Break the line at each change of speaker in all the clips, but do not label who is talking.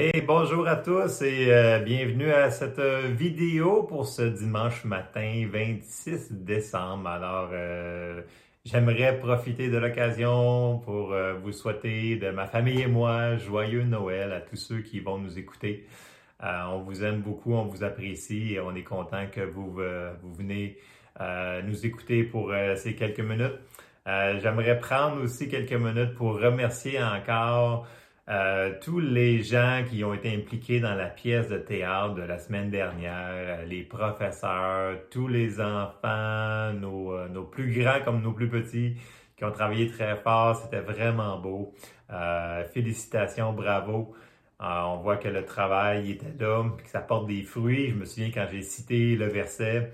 Hey, bonjour à tous et euh, bienvenue à cette euh, vidéo pour ce dimanche matin 26 décembre. Alors, euh, j'aimerais profiter de l'occasion pour vous souhaiter de ma famille et moi joyeux Noël à tous ceux qui vont nous écouter. on vous aime beaucoup, on vous apprécie et on est content que vous, vous venez nous écouter pour ces quelques minutes. j'aimerais prendre aussi quelques minutes pour remercier encore euh, tous les gens qui ont été impliqués dans la pièce de théâtre de la semaine dernière, euh, les professeurs, tous les enfants, nos, euh, nos, plus grands comme nos plus petits, qui ont travaillé très fort, c'était vraiment beau. félicitations, bravo. on voit que le travail était là, que ça porte des fruits. Je me souviens quand j'ai cité le verset,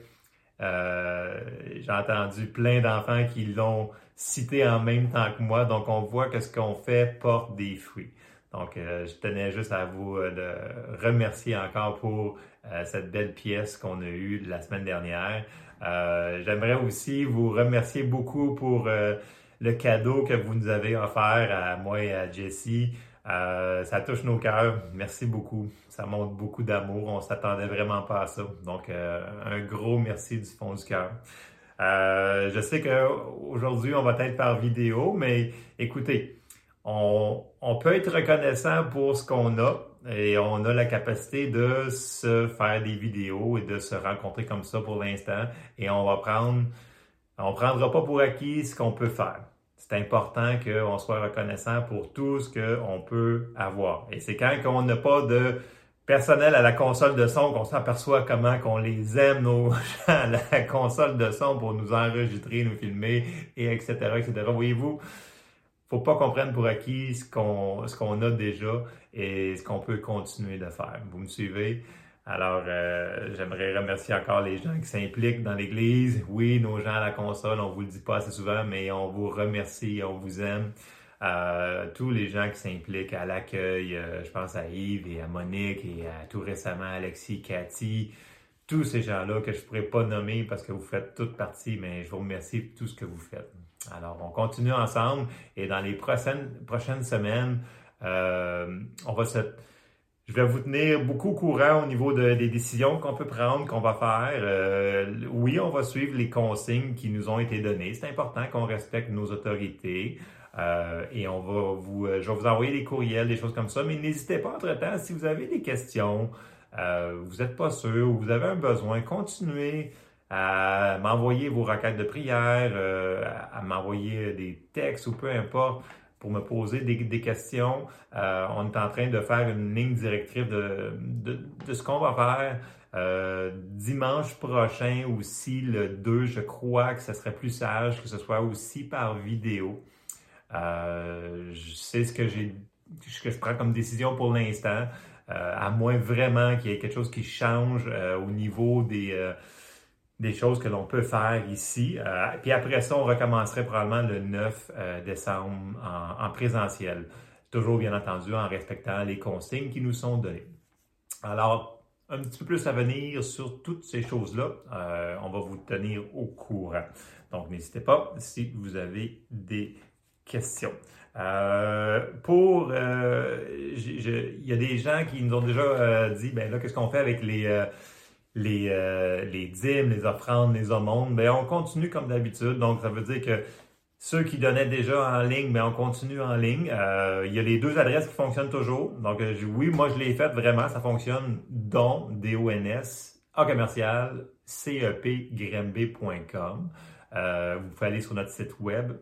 j'ai entendu plein d'enfants qui l'ont cité en même temps que moi. Donc, on voit que ce qu'on fait porte des fruits. Donc, euh, je tenais juste à vous euh, remercier encore pour euh, cette belle pièce qu'on a eue la semaine dernière. J'aimerais aussi vous remercier beaucoup pour le cadeau que vous nous avez offert à moi et à Jessie. ça touche nos cœurs. Merci beaucoup. Ça montre beaucoup d'amour. On s'attendait vraiment pas à ça. Donc, un gros merci du fond du cœur. je sais qu'aujourd'hui, on va être par vidéo, mais écoutez, on, peut être reconnaissant pour ce qu'on a et on a la capacité de se faire des vidéos et de se rencontrer comme ça pour l'instant et on va prendre, on prendra pas pour acquis ce qu'on peut faire. C'est important qu'on soit reconnaissant pour tout ce qu'on peut avoir. Et c'est quand on n'a pas de personnel à la console de son qu'on s'aperçoit comment qu'on les aime, nos gens à la console de son pour nous enregistrer, nous filmer, et etc., etc. Voyez-vous, faut pas qu'on pour acquis ce qu'on qu'on a déjà et ce qu'on peut continuer de faire. Vous me suivez? Alors, euh, j'aimerais remercier encore les gens qui s'impliquent dans l'Église. Oui, nos gens à la console, on vous le dit pas assez souvent, mais on vous remercie, on vous aime. Euh, tous les gens qui s'impliquent à l'accueil, euh, je pense à Yves et à Monique et à tout récemment Alexis, Cathy, tous ces gens-là que je pourrais pas nommer parce que vous faites toute partie, mais je vous remercie pour tout ce que vous faites. Alors, on continue ensemble et dans les prochaines, semaines, euh, on va je vais vous tenir beaucoup au courant au niveau des décisions qu'on peut prendre, qu'on va faire. Euh, oui, on va suivre les consignes qui nous ont été données. C'est important qu'on respecte nos autorités. Euh, et on va vous, je vais vous envoyer des courriels, des choses comme ça. Mais n'hésitez pas entre-temps, si vous avez des questions, vous n'êtes pas sûr, ou vous avez un besoin, continuez à m'envoyer vos requêtes de prière, euh, à m'envoyer des textes ou peu importe pour me poser des, questions. Euh, on est en train de faire une ligne directrice de, de, ce qu'on va faire. Euh, dimanche prochain aussi, le 2, je crois que ce serait plus sage que ce soit aussi par vidéo. je sais ce que j'ai ce que je prends comme décision pour l'instant, à moins vraiment qu'il y ait quelque chose qui change au niveau des des choses que l'on peut faire ici. Euh, puis après ça, on recommencerait probablement le 9 euh, décembre en, présentiel. Toujours bien entendu en respectant les consignes qui nous sont données. Alors, un petit peu plus à venir sur toutes ces choses-là. Euh, on va vous tenir au courant. Donc, n'hésitez pas si vous avez des questions. pour, il y a des gens qui nous ont déjà dit, ben là, qu'est-ce qu'on fait avec les les, euh, les dîmes, les offrandes, les aumônes, ben on continue comme d'habitude. Donc, ça veut dire que ceux qui donnaient déjà en ligne, ben on continue en ligne. Euh, il y a les deux adresses qui fonctionnent toujours. Donc, euh, oui, moi, je l'ai fait vraiment. Ça fonctionne don, D-O-N-S, A commercial, cepgrimb.com. Euh, vous pouvez aller sur notre site web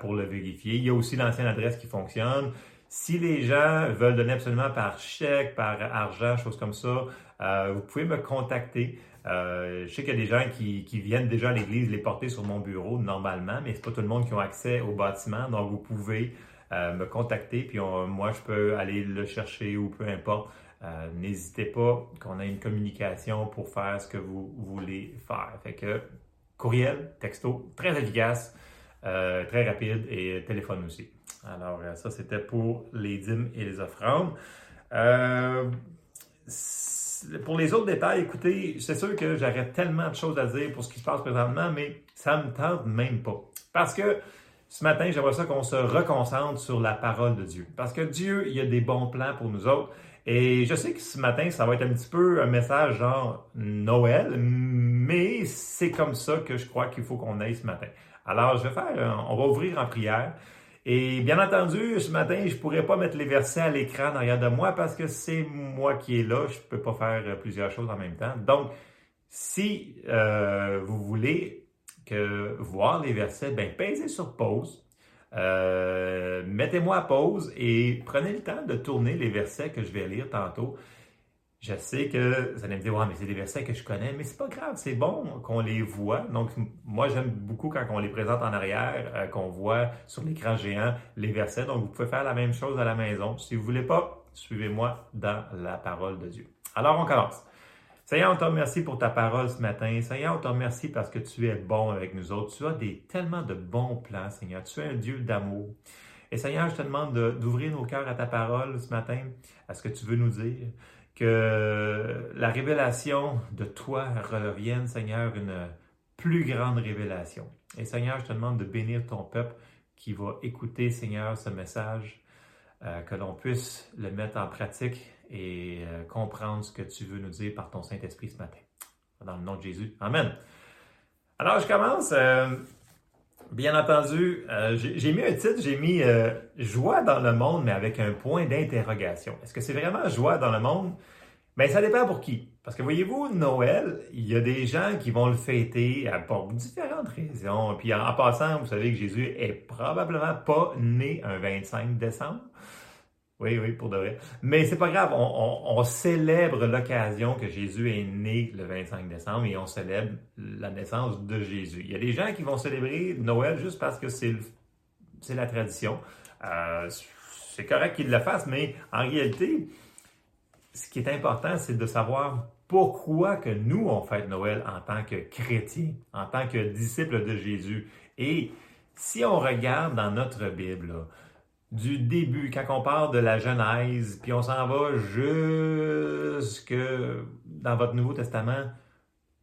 pour le vérifier. Il y a aussi l'ancienne adresse qui fonctionne. Si les gens veulent donner absolument par chèque, par argent, choses comme ça, euh, vous pouvez me contacter. Euh, je sais qu'il y a des gens qui, viennent déjà à l'église les porter sur mon bureau normalement, mais c'est pas tout le monde qui a accès au bâtiment. Donc, vous pouvez euh, me contacter, puis moi, je peux aller le chercher ou peu importe. N'hésitez pas qu'on ait une communication pour faire ce que vous voulez faire. Fait que courriel, texto, très efficace, très rapide et téléphone aussi. Alors, ça, c'était pour les dîmes et les offrandes pour les autres détails, écoutez, c'est sûr que j'aurais tellement de choses à dire pour ce qui se passe présentement, mais ça me tente même pas. Parce que ce matin, j'aimerais ça qu'on se reconcentre sur la parole de Dieu. Parce que Dieu, il a des bons plans pour nous autres. Et je sais que ce matin, ça va être un petit peu un message genre Noël, mais c'est comme ça que je crois qu'il faut qu'on aille ce matin. Alors, je vais faire, on va ouvrir en prière. Et bien entendu, ce matin, je pourrais pas mettre les versets à l'écran derrière de moi parce que c'est moi qui est là. Je peux pas faire plusieurs choses en même temps. Donc, si euh, vous voulez que voir les versets, ben pèsez sur pause. Euh, mettez-moi à pause et prenez le temps de tourner les versets que je vais lire tantôt. Je sais que vous allez me dire, mais c'est des versets que je connais, mais c'est pas grave, c'est bon qu'on les voit. Donc, moi, j'aime beaucoup quand on les présente en arrière, euh, qu'on voit sur l'écran géant les versets. Donc, vous pouvez faire la même chose à la maison. Si vous voulez pas, suivez-moi dans la parole de Dieu. Alors, on commence. Seigneur, on te remercie pour ta parole ce matin. Seigneur, on te remercie parce que tu es bon avec nous autres. Tu as des, tellement de bons plans, Seigneur. Tu es un Dieu d'amour. Et Seigneur, je te demande d'ouvrir nos cœurs à ta parole ce matin, à ce que tu veux nous dire que la révélation de toi revienne, Seigneur, une plus grande révélation. Et Seigneur, je te demande de bénir ton peuple qui va écouter, Seigneur, ce message, euh, que l'on puisse le mettre en pratique et euh, comprendre ce que tu veux nous dire par ton Saint-Esprit ce matin. Dans le nom de Jésus. Amen. Alors, je commence. Euh, bien entendu, j'ai mis un titre, j'ai mis Joie dans le monde, mais avec un point d'interrogation. Est-ce que c'est vraiment joie dans le monde? Bien, ça dépend pour qui. Parce que voyez-vous, Noël, il y a des gens qui vont le fêter pour différentes raisons. Puis en, passant, vous savez que Jésus est probablement pas né un 25 décembre. Oui, oui, pour de vrai. Mais c'est pas grave, on, célèbre l'occasion que Jésus est né le 25 décembre et on célèbre la naissance de Jésus. Il y a des gens qui vont célébrer Noël juste parce que c'est la tradition. Euh, c'est correct qu'ils le fassent, mais en réalité, ce qui est important, c'est de savoir pourquoi que nous, on fête Noël en tant que chrétiens, en tant que disciples de Jésus. Et si on regarde dans notre Bible, du début, quand on parle de la Genèse, puis on s'en va jusque dans votre Nouveau Testament,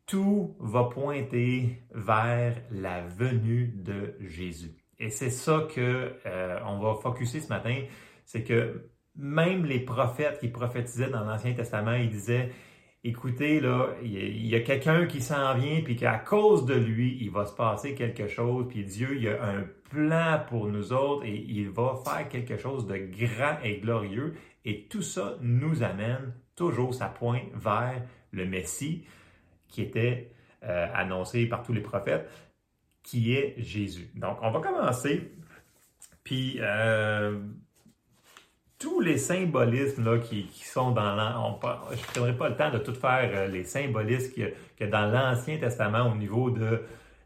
tout va pointer vers la venue de Jésus. Et c'est ça que euh, va focuser ce matin, c'est que même les prophètes qui prophétisaient dans l'Ancien Testament, ils disaient, écoutez, là, il y a, quelqu'un qui s'en vient, puis qu'à cause de lui, il va se passer quelque chose, puis Dieu, il a un plan pour nous autres, et il va faire quelque chose de grand et glorieux, et tout ça nous amène toujours, ça pointe vers le Messie qui était euh, annoncé par tous les prophètes, qui est Jésus. Donc, on va commencer, puis... Euh, tous les symbolismes qui, sont dans l'Ancien... Je ne prendrai pas le temps de tout faire euh, les symbolismes qu'il y, dans l'Ancien Testament au niveau de,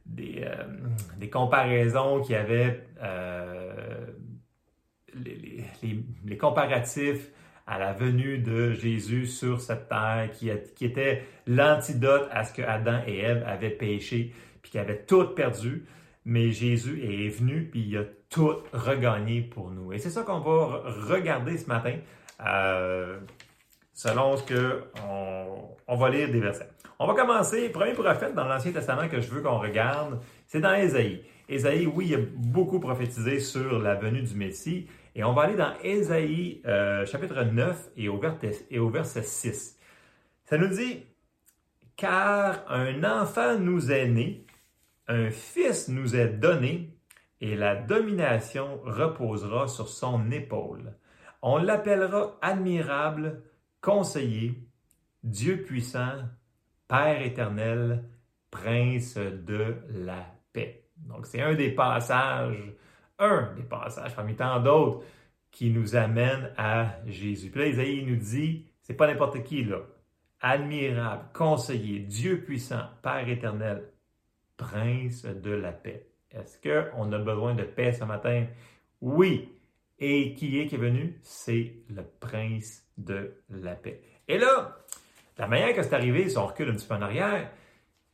des, euh, comparaisons qu'il y avait, euh, les, comparatifs à la venue de Jésus sur cette terre, qui, qui était l'antidote à ce que Adam et Ève avaient péché, puis qui avaient tout perdu. Mais Jésus est venu puis il a tout regagné pour nous. Et c'est ça qu'on va regarder ce matin, euh, selon ce que on, va lire des versets. On va commencer, premier prophète dans l'Ancien Testament que je veux qu'on regarde, c'est dans Ésaïe. Ésaïe, oui, il a beaucoup prophétisé sur la venue du Messie. Et on va aller dans Ésaïe euh, chapitre 9 et au, et au verset 6. Ça nous dit, car un enfant nous est né, un fils nous est donné et la domination reposera sur son épaule. On l'appellera admirable, conseiller, Dieu puissant, Père éternel, Prince de la paix. Donc c'est un des passages, un des passages parmi tant d'autres qui nous amène à Jésus. Puis là, Isaïe nous dit, c'est pas n'importe qui là. Admirable, conseiller, Dieu puissant, Père éternel, prince de la paix. Est-ce qu'on a besoin de paix ce matin? Oui. Et qui est qui est venu? C'est le prince de la paix. Et là, la manière que c'est arrivé, si on recule un petit peu en arrière,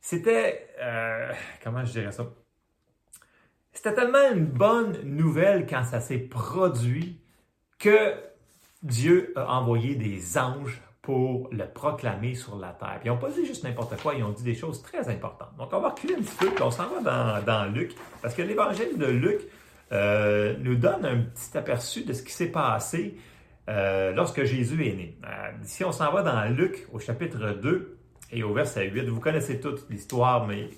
c'était, euh, comment je dirais ça? C'était tellement une bonne nouvelle quand ça s'est produit que Dieu a envoyé des anges pour le proclamer sur la terre. Ils n'ont pas dit juste n'importe quoi, ils ont dit des choses très importantes. Donc on va reculer un petit peu, puis on s'en va dans, Luc, parce que l'évangile de Luc euh, nous donne un petit aperçu de ce qui s'est passé euh, lorsque Jésus est né. si on s'en va dans Luc au chapitre 2 et au verset 8, vous connaissez toute l'histoire, mais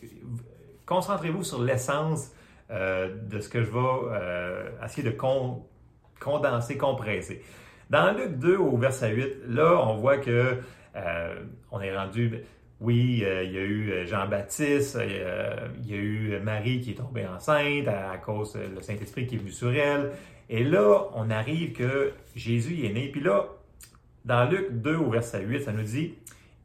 concentrez-vous sur l'essence de ce que je vais essayer de condenser, compresser. Dans Luc 2 au verset 8, là, on voit que on est rendu oui, euh, il y a eu euh, Jean-Baptiste, euh, il y a eu Marie qui est tombée enceinte à, cause du Saint-Esprit qui est venu sur elle. Et là, on arrive que Jésus est né. Puis là, dans Luc 2 au verset 8, ça nous dit,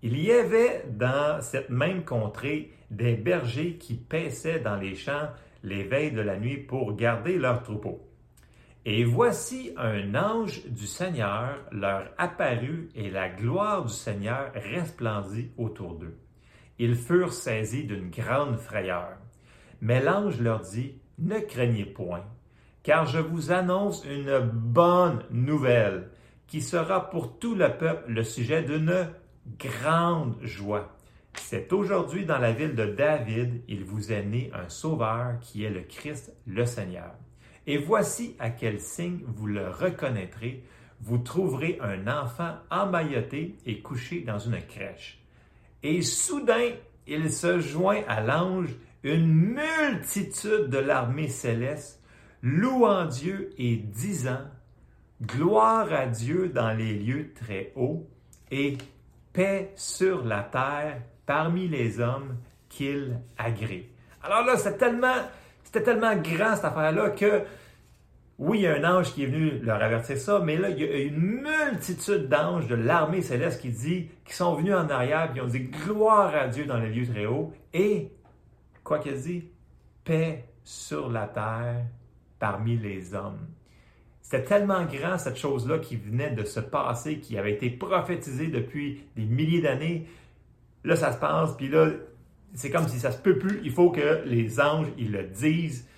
il y avait dans cette même contrée des bergers qui paissaient dans les champs les veilles de la nuit pour garder leurs troupeaux. Et voici un ange du Seigneur leur apparut et la gloire du Seigneur resplendit autour d'eux. Ils furent saisis d'une grande frayeur. Mais l'ange leur dit, Ne craignez point, car je vous annonce une bonne nouvelle qui sera pour tout le peuple le sujet d'une grande joie. C'est aujourd'hui dans la ville de David, il vous est né un sauveur qui est le Christ, le Seigneur. Et voici à quel signe vous le reconnaîtrez. Vous trouverez un enfant emmailloté et couché dans une crèche. Et soudain, il se joint à l'ange une multitude de l'armée céleste, louant Dieu et disant, Gloire à Dieu dans les lieux très hauts et paix sur la terre parmi les hommes qu'il agrée. Alors là, tellement, c'était tellement grand cette affaire-là que oui, il y a un ange qui est venu leur avertir ça, mais là, il y a une multitude d'anges de l'armée céleste qui dit, qui sont venus en arrière, qui ont dit gloire à Dieu dans les lieux très hauts, et, quoi qu'il dit, paix sur la terre parmi les hommes. C'était tellement grand cette chose-là qui venait de se passer, qui avait été prophétisée depuis des milliers d'années. Là, ça se passe, puis là, c'est comme si ça se peut plus. Il faut que les anges, ils le disent.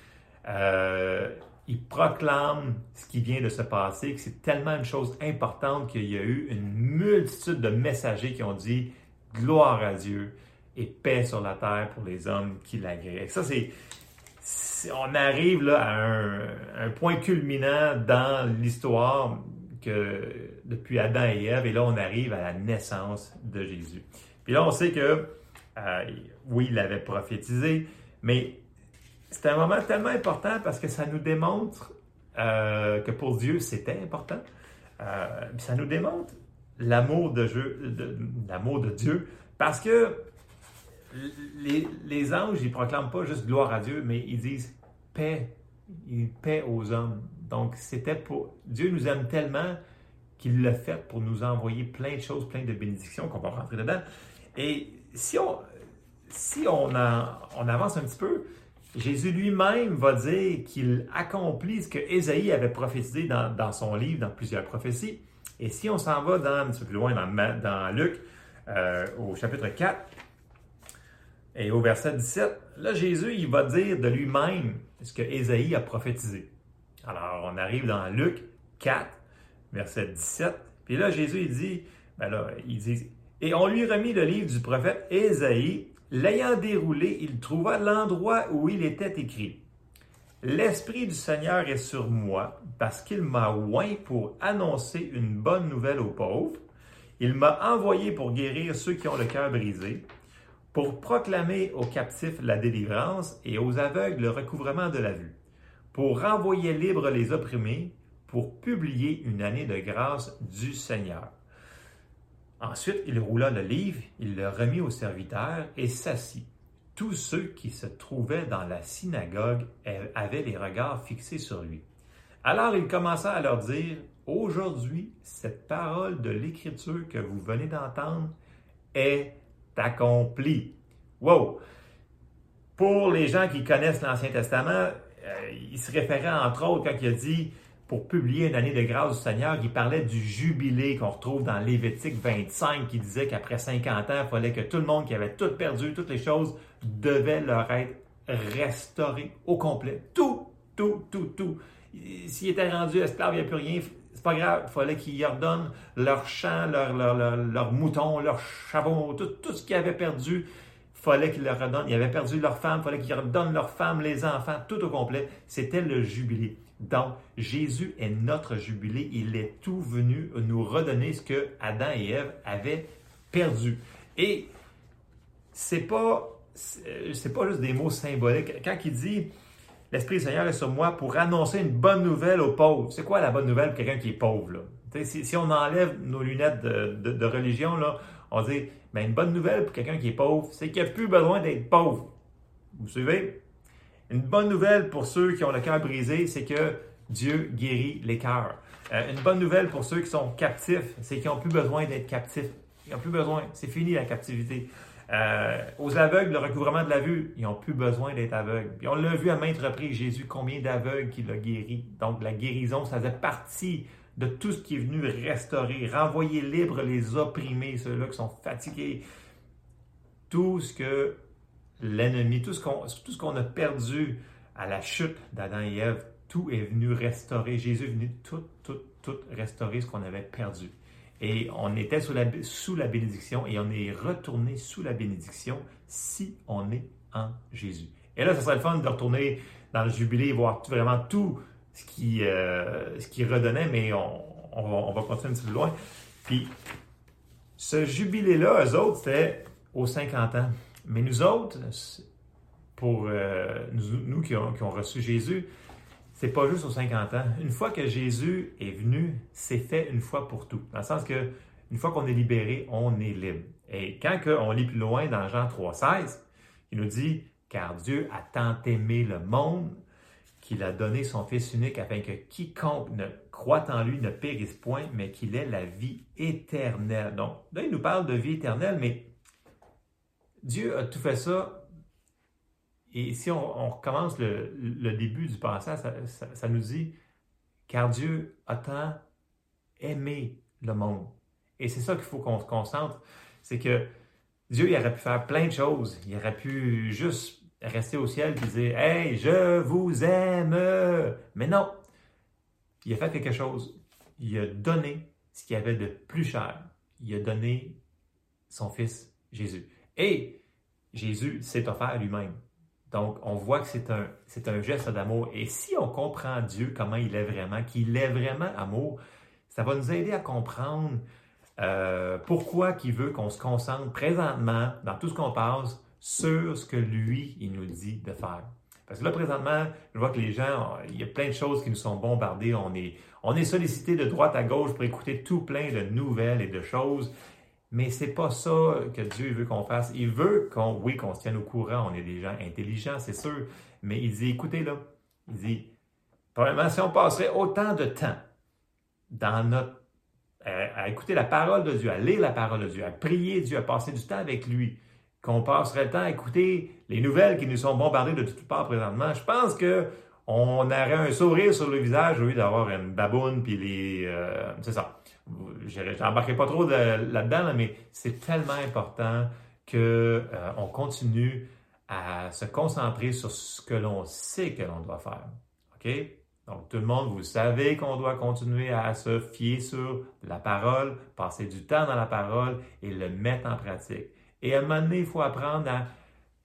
Euh, il proclame ce qui vient de se passer, que c'est tellement une chose importante qu'il y a eu une multitude de messagers qui ont dit gloire à Dieu et paix sur la terre pour les hommes qui l'agréent. Ça, c'est, on arrive là à un, point culminant dans l'histoire que depuis Adam et Ève, et là, on arrive à la naissance de Jésus. Puis là, on sait que, euh, oui, il avait prophétisé, mais c'est un moment tellement important parce que ça nous démontre euh, que pour Dieu, c'était important. Euh, ça nous démontre l'amour de, Dieu parce que les, anges, ils proclament pas juste gloire à Dieu, mais ils disent paix, paix aux hommes. Donc, c'était pour. Dieu nous aime tellement qu'il l'a fait pour nous envoyer plein de choses, plein de bénédictions qu'on va rentrer dedans. Et si on, si on avance un petit peu, Jésus lui-même va dire qu'il accomplit ce que Ésaïe avait prophétisé dans, son livre, dans plusieurs prophéties. Et si on s'en va dans, un petit peu plus loin dans, Luc, euh, au chapitre 4, et au verset 17, là, Jésus, il va dire de lui-même ce que Ésaïe a prophétisé. Alors, on arrive dans Luc 4, verset 17. Puis là, Jésus, il dit, ben là, il dit, et on lui remit le livre du prophète Ésaïe, L'ayant déroulé, il trouva l'endroit où il était écrit. L'Esprit du Seigneur est sur moi parce qu'il m'a oint pour annoncer une bonne nouvelle aux pauvres. Il m'a envoyé pour guérir ceux qui ont le cœur brisé, pour proclamer aux captifs la délivrance et aux aveugles le recouvrement de la vue, pour renvoyer libres les opprimés, pour publier une année de grâce du Seigneur. Ensuite, il roula le livre, il le remit au serviteur et s'assit. Tous ceux qui se trouvaient dans la synagogue avaient les regards fixés sur lui. Alors il commença à leur dire, Aujourd'hui, cette parole de l'Écriture que vous venez d'entendre est accomplie. Wow! Pour les gens qui connaissent l'Ancien Testament, euh, il se référait entre autres quand il a dit pour publier une année de grâce du Seigneur, il parlait du jubilé qu'on retrouve dans Lévitique 25, qui disait qu'après 50 ans, il fallait que tout le monde qui avait tout perdu, toutes les choses, devait leur être restauré au complet. Tout, tout, tout, tout. S'ils étaient rendus esclaves, il n'y a plus rien. C'est pas grave, il fallait qu'ils redonnent leurs champs, leurs leur, leur, moutons, leurs chameaux, tout, ce qu'ils avaient perdu. Fallait qu'ils leur redonnent. Ils avaient perdu leur femme, fallait qu'ils redonnent leurs femmes, les enfants, tout au complet. C'était le jubilé. Donc, Jésus est notre jubilé. Il est tout venu nous redonner ce que Adam et Ève avaient perdu. Et c'est pas, c'est pas juste des mots symboliques. Quand il dit L'Esprit du Seigneur est sur moi pour annoncer une bonne nouvelle aux pauvres. C'est quoi la bonne nouvelle pour quelqu'un qui est pauvre? Si, on enlève nos lunettes de, religion, on dit mais une bonne nouvelle pour quelqu'un qui est pauvre, c'est qu'il n'y a plus besoin d'être pauvre. Vous suivez? Une bonne nouvelle pour ceux qui ont le cœur brisé, c'est que Dieu guérit les cœurs. Euh, une bonne nouvelle pour ceux qui sont captifs, c'est qu'ils n'ont plus besoin d'être captifs. Ils n'ont plus besoin. C'est fini la captivité. Euh, aux aveugles, le recouvrement de la vue, ils n'ont plus besoin d'être aveugles. On l'a vu à maintes reprises, Jésus, combien d'aveugles qu'il a guéri. Donc la guérison, ça faisait partie de tout ce qui est venu restaurer, renvoyer libre les opprimés, ceux-là qui sont fatigués. Tout ce que l'ennemi, tout ce qu'on a perdu à la chute d'Adam et Ève, tout est venu restaurer. Jésus est venu tout, tout, tout restaurer ce qu'on avait perdu. Et on était sous la, bénédiction et on est retourné sous la bénédiction si on est en Jésus. Et là, ce serait le fun de retourner dans le jubilé voir vraiment tout ce qui, euh, ce redonnait, mais on, on, va, continuer un petit peu loin. Puis, ce jubilé-là, eux autres, c'était aux 50 ans. Mais nous autres, pour euh, nous, qui, ont, qui, ont, reçu Jésus, c'est pas juste aux 50 ans. Une fois que Jésus est venu, c'est fait une fois pour tout. Dans le sens que une fois qu'on est libéré, on est libre. Et quand on lit plus loin dans Jean 3,16, il nous dit Car Dieu a tant aimé le monde qu'il a donné son Fils unique afin que quiconque ne croit en lui ne périsse point, mais qu'il ait la vie éternelle. Donc, là, il nous parle de vie éternelle, mais Dieu a tout fait ça et si on, recommence le, début du passage, ça, nous dit, car Dieu a tant aimé le monde. Et c'est ça qu'il faut qu'on se concentre, c'est que Dieu il aurait pu faire plein de choses. Il aurait pu juste rester au ciel et dire, Hey, je vous aime. Mais non, il a fait quelque chose. Il a donné ce qu'il y avait de plus cher. Il a donné son fils Jésus. Et Jésus s'est offert lui-même. Donc, on voit que c'est un, geste d'amour. Et si on comprend Dieu, comment il est vraiment, qu'il est vraiment amour, ça va nous aider à comprendre euh, pourquoi il veut qu'on se concentre présentement, dans tout ce qu'on passe, sur ce que lui, il nous dit de faire. Parce que là, présentement, je vois que les gens, il y a plein de choses qui nous sont bombardées. On est, on est sollicité de droite à gauche pour écouter tout plein de nouvelles et de choses. Mais c'est pas ça que Dieu veut qu'on fasse. Il veut qu'on, oui, qu'on se tienne au courant. On est des gens intelligents, c'est sûr. Mais il dit, écoutez là, il dit, probablement si on passerait autant de temps dans notre, à, écouter la parole de Dieu, à lire la parole de Dieu, à prier Dieu, à passer du temps avec lui, qu'on passerait le temps à écouter les nouvelles qui nous sont bombardées de toutes parts présentement, je pense que on aurait un sourire sur le visage au lieu d'avoir une baboune puis les, euh, c'est ça n'embarquerai pas trop là-dedans, mais c'est tellement important qu'on euh, on continue à se concentrer sur ce que l'on sait que l'on doit faire. OK? Donc, tout le monde, vous savez qu'on doit continuer à se fier sur la parole, passer du temps dans la parole et le mettre en pratique. Et à un moment donné, il faut apprendre à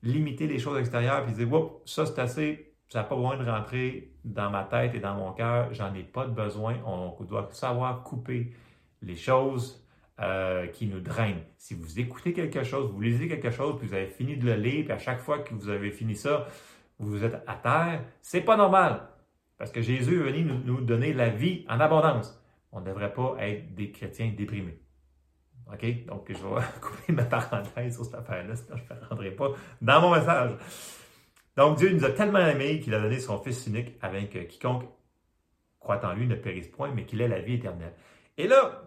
limiter les choses extérieures puis dire, Oups, ça c'est assez, ça n'a pas besoin de rentrer dans ma tête et dans mon cœur, j'en ai pas de besoin. On doit savoir couper les choses euh, qui nous drainent. Si vous écoutez quelque chose, vous lisez quelque chose, puis vous avez fini de le lire, puis à chaque fois que vous avez fini ça, vous êtes à terre, c'est pas normal. Parce que Jésus est venu nous, donner la vie en abondance. On ne devrait pas être des chrétiens déprimés. OK? Donc, je vais couper ma parenthèse sur cette affaire-là, sinon je ne rendrai pas dans mon message. Donc, Dieu nous a tellement aimés qu'il a donné son Fils unique avec que quiconque croit en lui ne périsse point, mais qu'il ait la vie éternelle. Et là,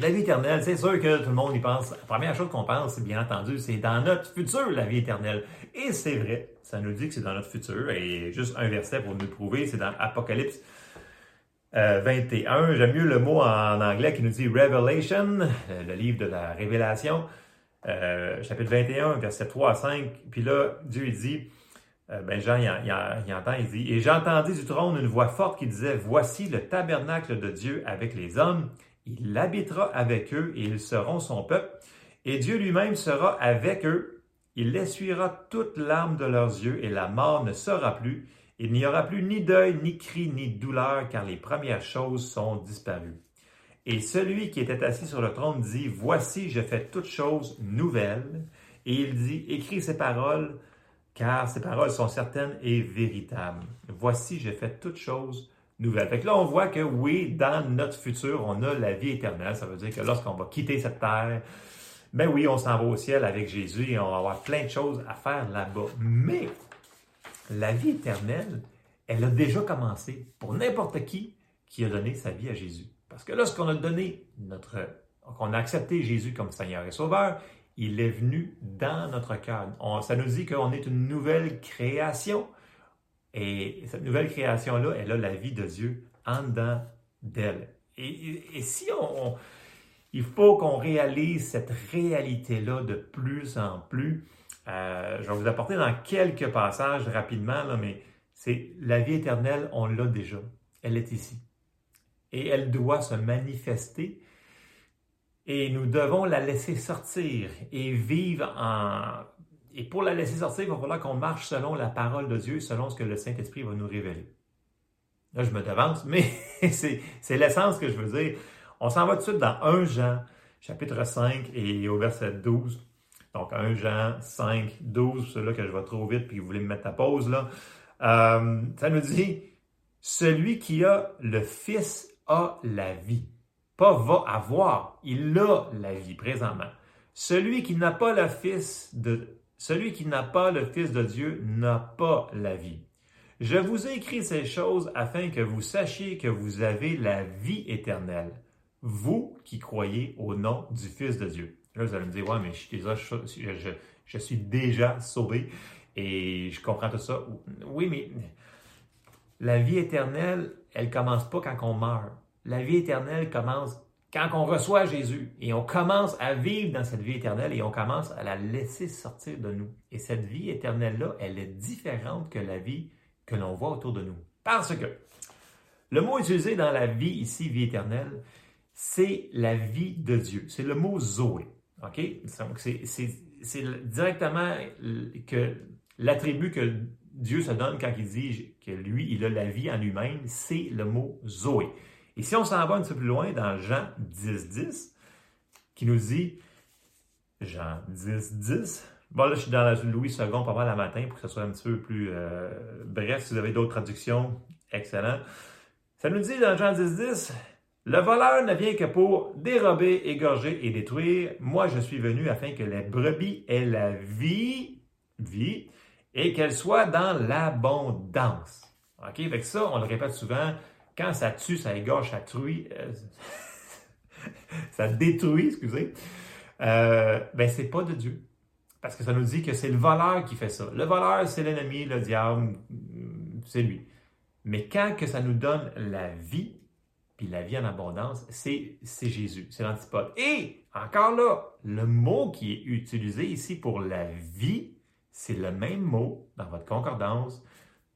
la vie éternelle, c'est sûr que tout le monde y pense. La première chose qu'on pense, bien entendu, c'est dans notre futur, la vie éternelle. Et c'est vrai, ça nous dit que c'est dans notre futur. Et juste un verset pour nous prouver, c'est dans Apocalypse 21. Euh, J'aime mieux le mot en anglais qui nous dit Revelation, euh, le livre de la révélation, euh, chapitre 21, verset 3 à 5. Puis là, Dieu dit, ben Jean, il, il, entend, il dit, Et j'entendis du trône une voix forte qui disait, Voici le tabernacle de Dieu avec les hommes il habitera avec eux et ils seront son peuple. Et Dieu lui-même sera avec eux. Il essuiera toute larme de leurs yeux et la mort ne sera plus. Il n'y aura plus ni deuil, ni cri, ni douleur, car les premières choses sont disparues. Et celui qui était assis sur le trône dit, Voici, je fais toutes choses nouvelles. Et il dit, Écris ces paroles, car ces paroles sont certaines et véritables. Voici, je fais toutes choses nouvelles. Fait que là, on voit que oui, dans notre futur, on a la vie éternelle. Ça veut dire que lorsqu'on va quitter cette terre, ben oui, on s'en va au ciel avec Jésus et on va avoir plein de choses à faire là-bas. Mais la vie éternelle, elle a déjà commencé pour n'importe qui qui a donné sa vie à Jésus. Parce que lorsqu'on a donné notre, qu'on a accepté Jésus comme Seigneur et Sauveur, il est venu dans notre cœur. ça nous dit qu'on est une nouvelle création. Et cette nouvelle création-là, elle a la vie de Dieu en dedans d'elle. Et, si on, il faut qu'on réalise cette réalité-là de plus en plus. Euh, je vais vous apporter dans quelques passages rapidement, là, mais c'est la vie éternelle, on l'a déjà. Elle est ici. Et elle doit se manifester. Et nous devons la laisser sortir et vivre en... Et pour la laisser sortir, il va falloir qu'on marche selon la parole de Dieu, selon ce que le Saint-Esprit va nous révéler. Là, je me devance, mais c'est l'essence que je veux dire. On s'en va tout de suite dans 1 Jean, chapitre 5 et au verset 12. Donc 1 Jean 5, 12, c'est là que je vais trop vite puis vous voulez me mettre à pause là. Euh, ça nous dit, celui qui a le Fils a la vie. Pas va avoir, il a la vie présentement. Celui qui n'a pas le Fils de celui qui n'a pas le Fils de Dieu n'a pas la vie. Je vous ai écrit ces choses afin que vous sachiez que vous avez la vie éternelle vous qui croyez au nom du Fils de Dieu. Là, vous allez me dire, ouais, mais je suis déjà, sauvé et je comprends tout ça. Oui, mais la vie éternelle, elle commence pas quand on meurt. La vie éternelle commence quand on reçoit Jésus et on commence à vivre dans cette vie éternelle et on commence à la laisser sortir de nous. Et cette vie éternelle-là, elle est différente que la vie que l'on voit autour de nous. Parce que le mot utilisé dans la vie ici, vie éternelle, c'est la vie de Dieu. C'est le mot Zoé. OK? c'est directement que l'attribut que Dieu se donne quand il dit que lui, il a la vie en lui-même, c'est le mot Zoé. Et si on s'en va un petit peu plus loin dans Jean 10, 10, qui nous dit, Jean 10, 10, bon là je suis dans la Louis II pas mal la matin pour que ce soit un petit peu plus euh, bref, si vous avez d'autres traductions, excellent. Ça nous dit dans Jean 10, 10, le voleur ne vient que pour dérober, égorger et détruire. Moi, je suis venu afin que la brebis ait la vie, vie, et qu'elle soit dans l'abondance. OK? Avec ça, on le répète souvent, quand ça tue, ça égorge, ça truie, euh, ça détruit, excusez, euh, ben c'est pas de Dieu. Parce que ça nous dit que c'est le voleur qui fait ça. Le voleur, c'est l'ennemi, le diable, c'est lui. Mais quand que ça nous donne la vie, puis la vie en abondance, c'est Jésus, c'est l'antipode. Et encore là, le mot qui est utilisé ici pour la vie, c'est le même mot dans votre concordance,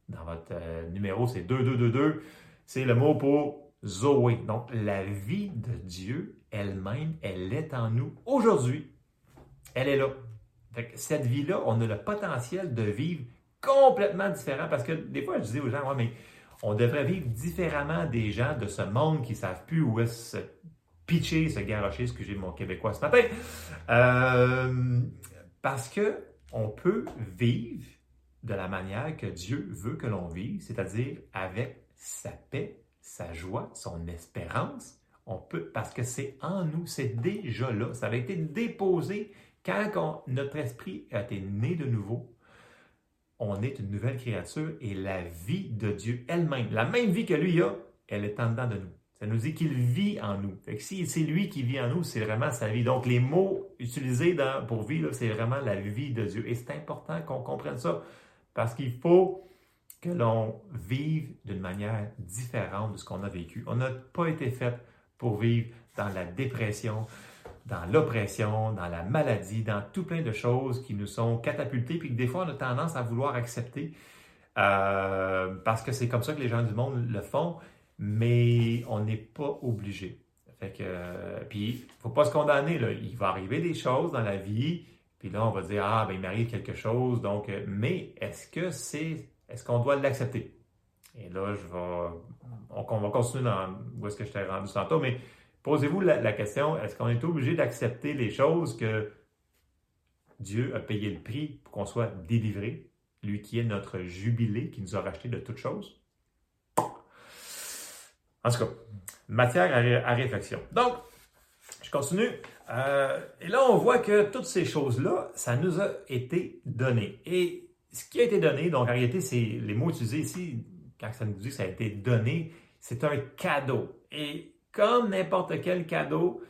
dans votre euh, numéro, c'est 2222, c'est le mot pour Zoé. Donc, la vie de Dieu elle-même, elle est en nous aujourd'hui. Elle est là. cette vie-là, on a le potentiel de vivre complètement différent parce que des fois, je dis aux gens, ouais, mais on devrait vivre différemment des gens de ce monde qui ne savent plus où est-ce se pitcher, se garocher, excusez mon québécois ce matin. Euh, parce que on peut vivre de la manière que Dieu veut que l'on vive, c'est-à-dire avec sa paix, sa joie, son espérance. On peut, parce que c'est en nous, c'est déjà là. Ça avait été déposé quand notre esprit a été né de nouveau on est une nouvelle créature et la vie de Dieu elle-même, la même vie que lui a, elle est en dedans de nous. Ça nous dit qu'il vit en nous. Si c'est lui qui vit en nous, c'est vraiment sa vie. Donc les mots utilisés pour vivre, c'est vraiment la vie de Dieu. Et c'est important qu'on comprenne ça parce qu'il faut que l'on vive d'une manière différente de ce qu'on a vécu. On n'a pas été fait pour vivre dans la dépression, dans l'oppression, dans la maladie, dans tout plein de choses qui nous sont catapultées, puis que des fois on a tendance à vouloir accepter euh, parce que c'est comme ça que les gens du monde le font, mais on n'est pas obligé. Fait que, euh, puis, faut pas se condamner. Là. Il va arriver des choses dans la vie, Puis là, on va dire, ah, ben, il m'arrive quelque chose. Donc, euh, mais est-ce que c'est, est-ce qu'on doit l'accepter? Et là, je vais, on, va continuer dans où est-ce que je t'ai rendu tantôt, mais posez-vous la, question, est-ce qu'on est obligé d'accepter les choses que Dieu a payé le prix pour qu'on soit délivré, lui qui est notre jubilé, qui nous a racheté de toutes choses? En tout cas, matière à, réflexion. Donc, je continue. Euh, et là, on voit que toutes ces choses-là, ça nous a été donné. Et ce qui a été donné, donc en réalité, c'est les mots utilisés ici, quand ça nous dit que ça a été donné, c'est un cadeau. Et comme n'importe quel cadeau,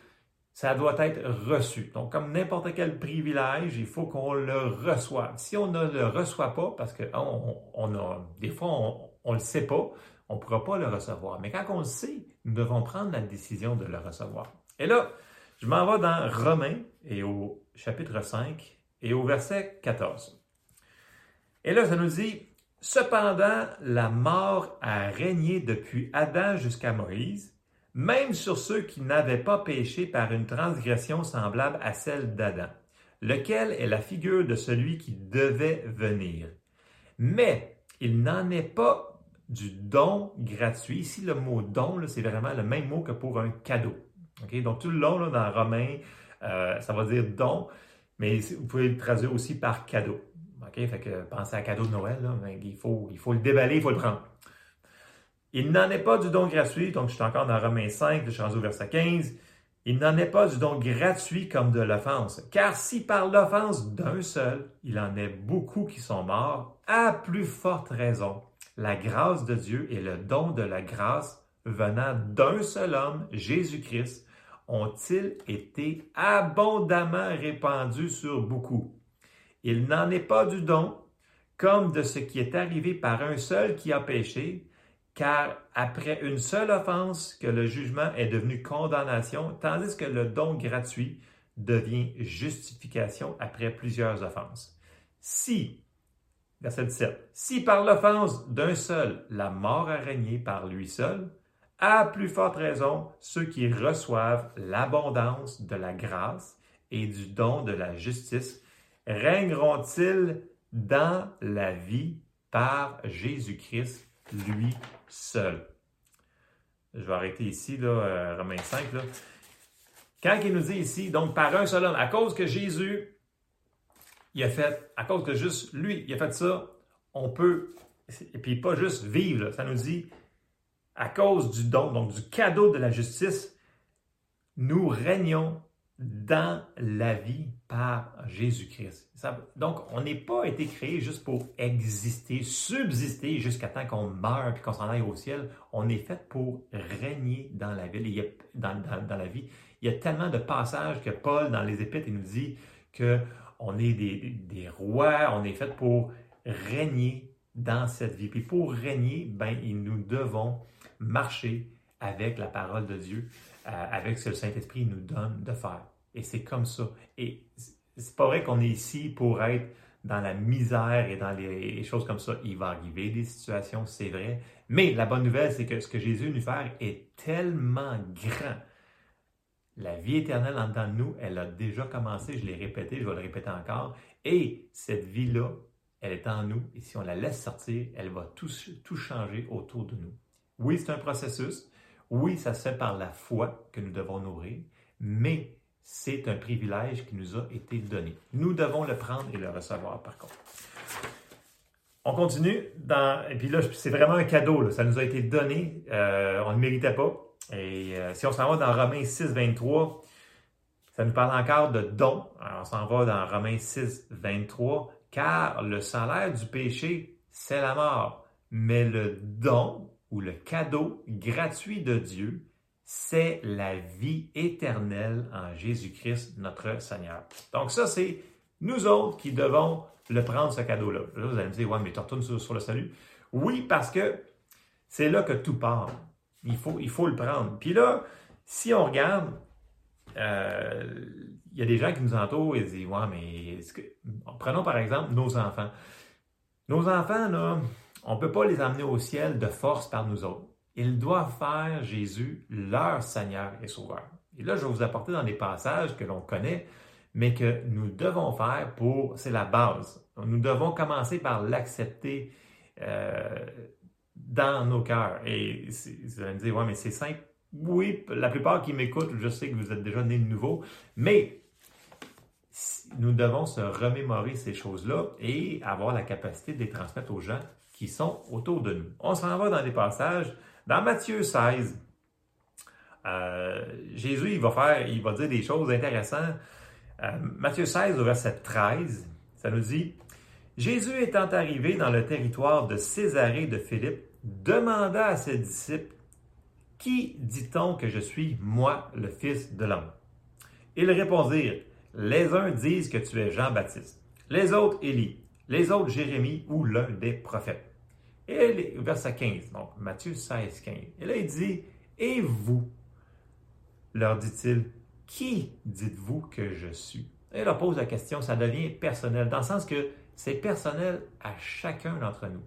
ça doit être reçu. Donc, comme n'importe quel privilège, il faut qu'on le reçoive. Si on ne le reçoit pas, parce que on, a, des fois, on ne le sait pas, on ne pourra pas le recevoir. Mais quand on le sait, nous devons prendre la décision de le recevoir. Et là, je m'en vais dans Romains et au chapitre 5 et au verset 14. Et là, ça nous dit, Cependant, la mort a régné depuis Adam jusqu'à Moïse, même sur ceux qui n'avaient pas péché par une transgression semblable à celle d'Adam, lequel est la figure de celui qui devait venir? Mais il n'en est pas du don gratuit. Ici, le mot don, c'est vraiment le même mot que pour un cadeau. Donc, tout le long, dans Romain, euh, ça va dire don, mais vous pouvez le traduire aussi par cadeau. Fait que pensez à cadeau de Noël, ben, il, faut, il faut le déballer, il faut le prendre. Il n'en est pas du don gratuit, donc je suis encore dans Romains 5, je suis au verset 15. Il n'en est pas du don gratuit comme de l'offense. Car si par l'offense d'un seul, il en est beaucoup qui sont morts, à plus forte raison, la grâce de Dieu et le don de la grâce venant d'un seul homme, Jésus-Christ, ont-ils été abondamment répandus sur beaucoup? Il n'en est pas du don, comme de ce qui est arrivé par un seul qui a péché, car après une seule offense que le jugement est devenu condamnation, tandis que le don gratuit devient justification après plusieurs offenses. Si Verset 17. Si par l'offense d'un seul la mort a régné par lui seul, à plus forte raison ceux qui reçoivent l'abondance de la grâce et du don de la justice régneront-ils dans la vie par Jésus-Christ lui seul? Je vais arrêter ici, là, euh, Romains 5. Là. Quand il nous dit ici, donc par un seul homme, à cause que Jésus il a fait, à cause que juste lui, il a fait ça, on peut, et puis pas juste vivre, ça nous dit, à cause du don, donc du cadeau de la justice, nous régnons dans la vie par Jésus-Christ. Donc, on n'est pas été créé juste pour exister, subsister jusqu'à temps qu'on meure et qu'on s'en aille au ciel. On est fait pour régner dans la vie. dans, dans, la vie. Il y a tellement de passages que Paul, dans les Épîtres, il nous dit que on est des, rois, on est fait pour régner dans cette vie. Puis pour régner, ben, nous devons marcher avec la parole de Dieu, avec ce que le Saint-Esprit nous donne de faire. Et c'est comme ça. Et c'est pas vrai qu'on est ici pour être dans la misère et dans les choses comme ça. Il va arriver des situations, c'est vrai. Mais la bonne nouvelle, c'est que ce que Jésus nous faire est tellement grand la vie éternelle en dedans de nous, elle a déjà commencé, je l'ai répété, je vais le répéter encore. Et cette vie-là, elle est en nous. Et si on la laisse sortir, elle va tout, tout changer autour de nous. Oui, c'est un processus. Oui, ça se fait par la foi que nous devons nourrir. Mais c'est un privilège qui nous a été donné. Nous devons le prendre et le recevoir, par contre. On continue dans. Et puis là, c'est vraiment un cadeau. Ça nous a été donné. Euh, on ne méritait pas. Et euh, si on s'en va dans Romains 6, 23, ça nous parle encore de don. On s'en va dans Romains 6, 23, car le salaire du péché, c'est la mort. Mais le don ou le cadeau gratuit de Dieu, c'est la vie éternelle en Jésus-Christ, notre Seigneur. Donc ça, c'est nous autres qui devons le prendre, ce cadeau-là. Là, vous allez me dire, ouais, mais tu retournes sur, le salut. Oui, parce que c'est là que tout part. Il faut, il faut le prendre. Puis là, si on regarde, euh, il y a des gens qui nous entourent et disent Ouais, mais prenons par exemple nos enfants. Nos enfants, là, on ne peut pas les amener au ciel de force par nous autres. Ils doivent faire Jésus leur Seigneur et Sauveur. Et là, je vais vous apporter dans des passages que l'on connaît, mais que nous devons faire pour, c'est la base. Nous devons commencer par l'accepter euh, dans nos cœurs. Et vous allez me dire, ouais, mais c'est simple. Oui, la plupart qui m'écoutent, je sais que vous êtes déjà nés de nouveau, mais nous devons se remémorer ces choses-là et avoir la capacité de les transmettre aux gens qui sont autour de nous. On s'en va dans des passages. Dans Matthieu 16, euh, Jésus, il va faire, il va dire des choses intéressantes. Euh, Matthieu 16, au verset 13, ça nous dit Jésus étant arrivé dans le territoire de Césarée de Philippe, demanda à ses disciples Qui dit-on que je suis, moi, le Fils de l'homme? Ils répondirent Les uns disent que tu es Jean-Baptiste, les autres Élie, les autres Jérémie ou l'un des prophètes. Et verset 15, donc Matthieu 16, 15. Et là, il dit Et vous leur dit-il Qui dites-vous que je suis Et leur pose la question, ça devient personnel, dans le sens que c'est personnel à chacun d'entre nous.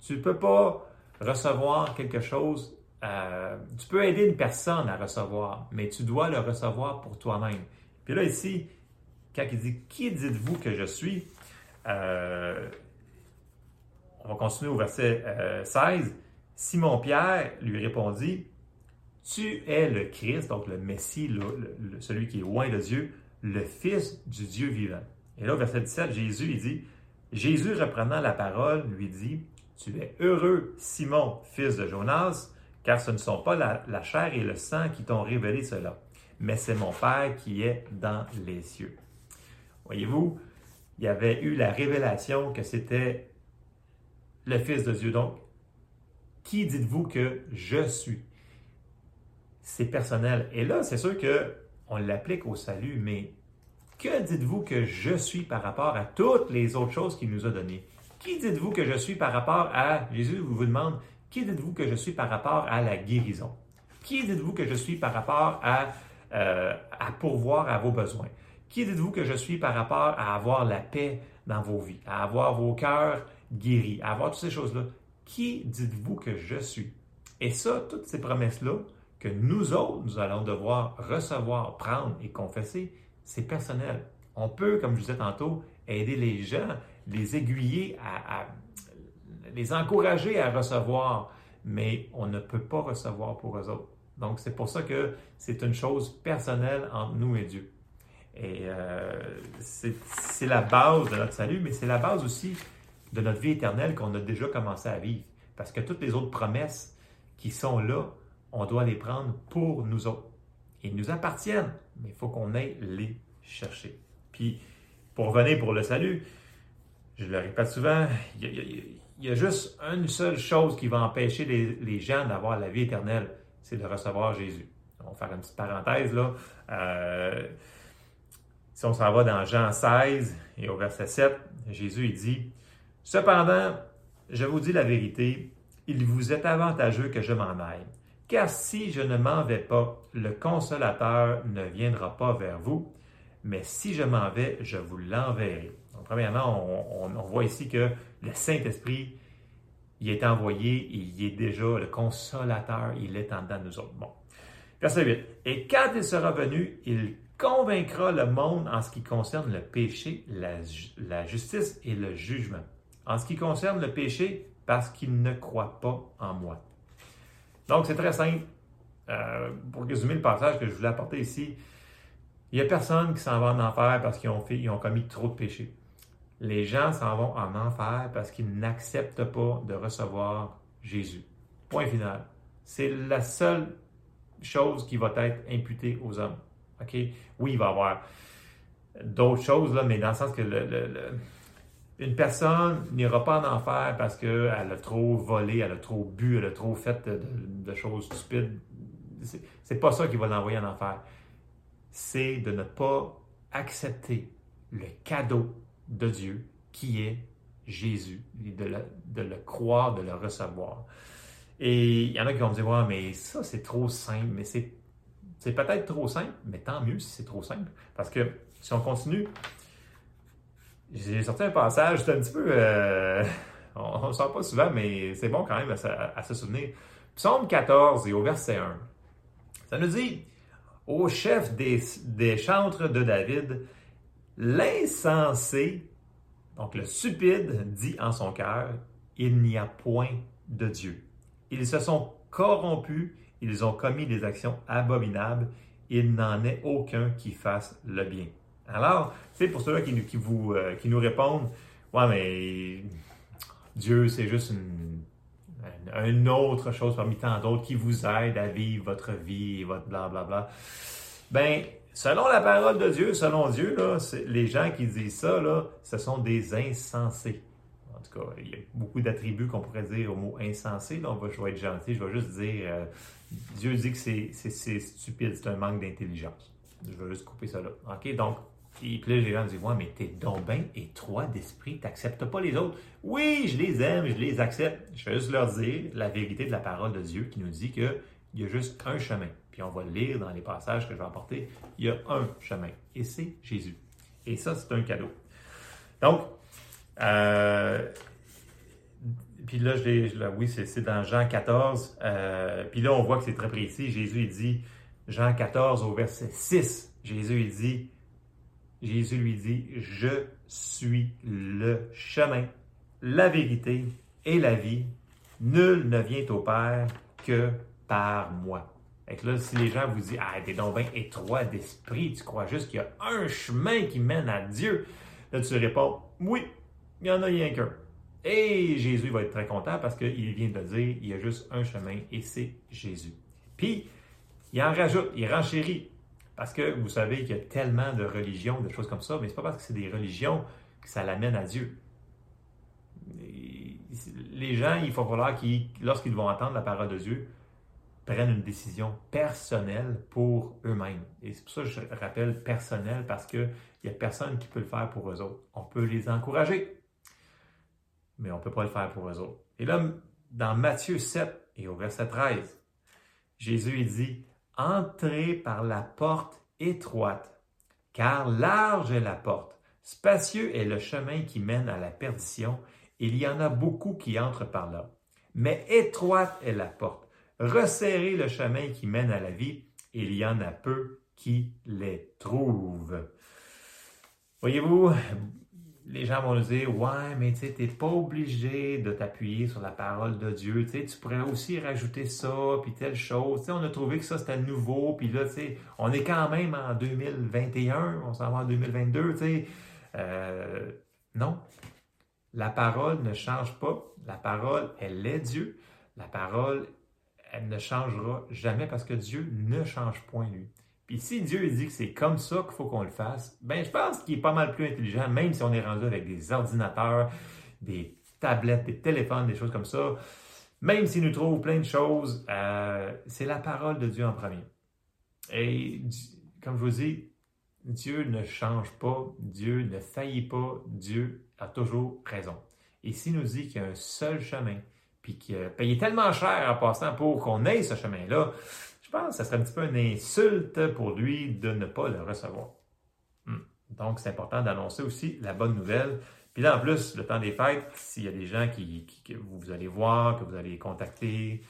Tu ne peux pas recevoir quelque chose, euh, tu peux aider une personne à recevoir, mais tu dois le recevoir pour toi-même. Puis là, ici, quand il dit Qui dites-vous que je suis On va continuer au verset 16. Euh, Simon-Pierre lui répondit Tu es le Christ, donc le Messie, celui qui est loin de Dieu, le Fils du Dieu vivant. Et là, au verset 17, Jésus, il dit Jésus, reprenant la parole, lui dit Tu es heureux, Simon, fils de Jonas, car ce ne sont pas la, chair et le sang qui t'ont révélé cela, mais c'est mon Père qui est dans les cieux. Voyez-vous, il y avait eu la révélation que c'était le Fils de Dieu. Donc, qui dites-vous que je suis? C'est personnel. Et là, c'est sûr qu'on l'applique au salut, mais que dites-vous que je suis par rapport à toutes les autres choses qu'il nous a données? Qui dites-vous que je suis par rapport à, Jésus vous demande, qui dites-vous que je suis par rapport à la guérison? Qui dites-vous que je suis par rapport à, euh, à pourvoir à vos besoins? Qui dites-vous que je suis par rapport à avoir la paix dans vos vies, à avoir vos cœurs guéris, à avoir toutes ces choses-là? Qui dites-vous que je suis? Et ça, toutes ces promesses-là que nous autres, nous allons devoir recevoir, prendre et confesser, c'est personnel. On peut, comme je disais tantôt, aider les gens, les aiguiller, les encourager à recevoir, mais on ne peut pas recevoir pour eux autres. Donc, c'est pour ça que c'est une chose personnelle entre nous et Dieu. Et euh, c'est la base de notre salut, mais c'est la base aussi de notre vie éternelle qu'on a déjà commencé à vivre. Parce que toutes les autres promesses qui sont là, on doit les prendre pour nous autres. Ils nous appartiennent, mais il faut qu'on aille les chercher. Puis, pour revenir pour le salut, je le répète souvent, il y a, juste une seule chose qui va empêcher les, gens d'avoir la vie éternelle, c'est de recevoir Jésus. On va faire une petite parenthèse là. Euh, si on s'en va dans Jean 16 et au verset 7, Jésus il dit Cependant, je vous dis la vérité, il vous est avantageux que je m'en aille. Car si je ne m'en vais pas, le consolateur ne viendra pas vers vous, mais si je m'en vais, je vous l'enverrai. Donc, premièrement, on, voit ici que le Saint-Esprit, il est envoyé, il est déjà le consolateur, il est en dedans de nous autres. Bon. Verset 8. Et quand il sera venu, il convaincra le monde en ce qui concerne le péché, la, justice et le jugement. En ce qui concerne le péché, parce qu'il ne croit pas en moi. Donc, c'est très simple. Euh, pour résumer le passage que je voulais apporter ici, il n'y a personne qui s'en va en enfer parce qu'ils ont, ont commis trop de péchés. Les gens s'en vont en enfer parce qu'ils n'acceptent pas de recevoir Jésus. Point final. C'est la seule chose qui va être imputée aux hommes. OK? Oui, il va y avoir d'autres choses, là, mais dans le sens que une personne n'ira pas en enfer parce qu'elle a trop volé, elle a trop bu, elle a trop fait de, choses stupides. C'est pas ça qui va l'envoyer en enfer. C'est de ne pas accepter le cadeau de Dieu qui est Jésus, de le, de le croire, de le recevoir. Et il y en a qui vont me dire, ouais, mais ça, c'est trop simple. Mais c'est, c'est peut-être trop simple, mais tant mieux si c'est trop simple. Parce que si on continue, j'ai sorti un passage, c'est un petit peu. Euh, on ne sort pas souvent, mais c'est bon quand même à, se souvenir. Psaume 14 et au verset 1. Ça nous dit Au chef des, des chantres de David, L'insensé, donc le stupide, dit en son cœur, il n'y a point de Dieu. Ils se sont corrompus, ils ont commis des actions abominables, il n'en est aucun qui fasse le bien. Alors, c'est pour ceux-là qui, vous, euh, qui nous répondent, ouais, mais Dieu, c'est juste une, autre chose parmi tant d'autres qui vous aide à vivre votre vie et votre blablabla. Bla, bla. Ben, selon la parole de Dieu, selon Dieu, là, les gens qui disent ça, là, ce sont des insensés. En tout cas, il y a beaucoup d'attributs qu'on pourrait dire au mot insensé. Là, je vais être gentil, je vais juste dire euh, Dieu dit que c'est stupide, c'est un manque d'intelligence. Je vais juste couper ça là. OK? Donc, puis, là, les gens me disent Ouais, mais t'es donc bien étroit d'esprit, t'acceptes pas les autres. Oui, je les aime, je les accepte. Je vais juste leur dire la vérité de la parole de Dieu qui nous dit qu'il y a juste un chemin. Puis on va le lire dans les passages que je vais apporter. Il y a un chemin. Et c'est Jésus. Et ça, c'est un cadeau. Donc, euh, puis là, je oui, c'est dans Jean 14. Euh, puis là, on voit que c'est très précis. Jésus, il dit, Jean 14 au verset 6, Jésus, il dit, Jésus lui dit, je suis le chemin, la vérité et la vie. Nul ne vient au Père que par moi. Et là, si les gens vous disent, ah, t'es donc bien étroit d'esprit, tu crois juste qu'il y a un chemin qui mène à Dieu, là, tu réponds, oui, il y en a rien qu'un. Et Jésus va être très content parce qu'il vient de dire, il y a juste un chemin et c'est Jésus. Puis, il en rajoute, il renchérit. Parce que vous savez qu'il y a tellement de religions, de choses comme ça, mais ce n'est pas parce que c'est des religions que ça l'amène à Dieu. Les gens, il faut falloir qu'ils, lorsqu'ils vont entendre la parole de Dieu, prennent une décision personnelle pour eux-mêmes. Et c'est pour ça que je rappelle personnel, parce qu'il n'y a personne qui peut le faire pour eux autres. On peut les encourager, mais on ne peut pas le faire pour eux autres. Et là, dans Matthieu 7 et au verset 13, Jésus dit, Entrez par la porte étroite, car large est la porte, spacieux est le chemin qui mène à la perdition, il y en a beaucoup qui entrent par là. Mais étroite est la porte, resserrez le chemin qui mène à la vie, il y en a peu qui les trouvent. Voyez-vous, les gens vont nous dire Ouais, mais tu n'es pas obligé de t'appuyer sur la parole de Dieu. Tu pourrais aussi rajouter ça, puis telle chose. on a trouvé que ça c'était nouveau, puis là, on est quand même en 2021, on s'en va en 2022. Euh, non, la parole ne change pas. La parole, elle est Dieu. La parole, elle ne changera jamais parce que Dieu ne change point lui. Puis si Dieu dit que c'est comme ça qu'il faut qu'on le fasse, ben je pense qu'il est pas mal plus intelligent, même si on est rendu avec des ordinateurs, des tablettes, des téléphones, des choses comme ça. Même s'il nous trouve plein de choses, euh, c'est la parole de Dieu en premier. Et comme je vous dis, Dieu ne change pas, Dieu ne faillit pas, Dieu a toujours raison. Et s'il nous dit qu'il y a un seul chemin, puis qu'il a payé tellement cher en passant pour qu'on ait ce chemin-là, je pense que ça serait un petit peu une insulte pour lui de ne pas le recevoir. Hmm. Donc, c'est important d'annoncer aussi la bonne nouvelle. Puis là, en plus, le temps des fêtes, s'il y a des gens qui, que vous allez voir, que vous allez contacter,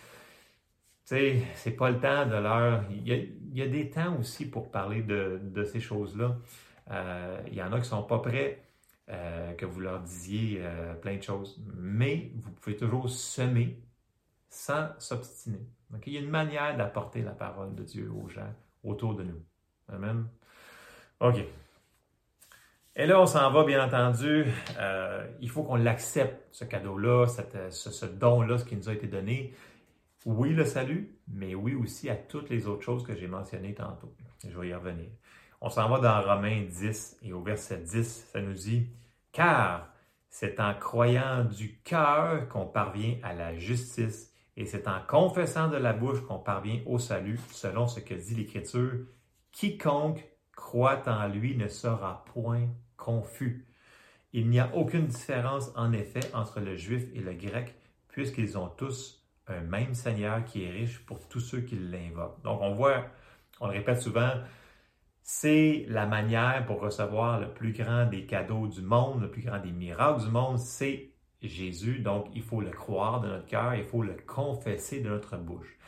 sais, c'est pas le temps de leur. Il y, a, des temps aussi pour parler de, ces choses-là. Euh, il y en a qui sont pas prêts euh, que vous leur disiez euh, plein de choses. Mais vous pouvez toujours semer sans s'obstiner. Donc, il y a une manière d'apporter la parole de Dieu aux gens autour de nous. Amen? OK. Et là, on s'en va, bien entendu. Euh, il faut qu'on l'accepte, ce cadeau-là, ce, ce don-là, ce qui nous a été donné. Oui, le salut, mais oui aussi à toutes les autres choses que j'ai mentionnées tantôt. Je vais y revenir. On s'en va dans Romains 10 et au verset 10, ça nous dit Car c'est en croyant du cœur qu'on parvient à la justice et c'est en confessant de la bouche qu'on parvient au salut, selon ce que dit l'Écriture. Quiconque croit en lui ne sera point confus. Il n'y a aucune différence en effet entre le juif et le grec, puisqu'ils ont tous un même Seigneur qui est riche pour tous ceux qui l'invoquent. Donc on voit, on le répète souvent, c'est la manière pour recevoir le plus grand des cadeaux du monde, le plus grand des miracles du monde, c'est Jésus, donc il faut le croire de notre cœur, il faut le confesser de notre bouche.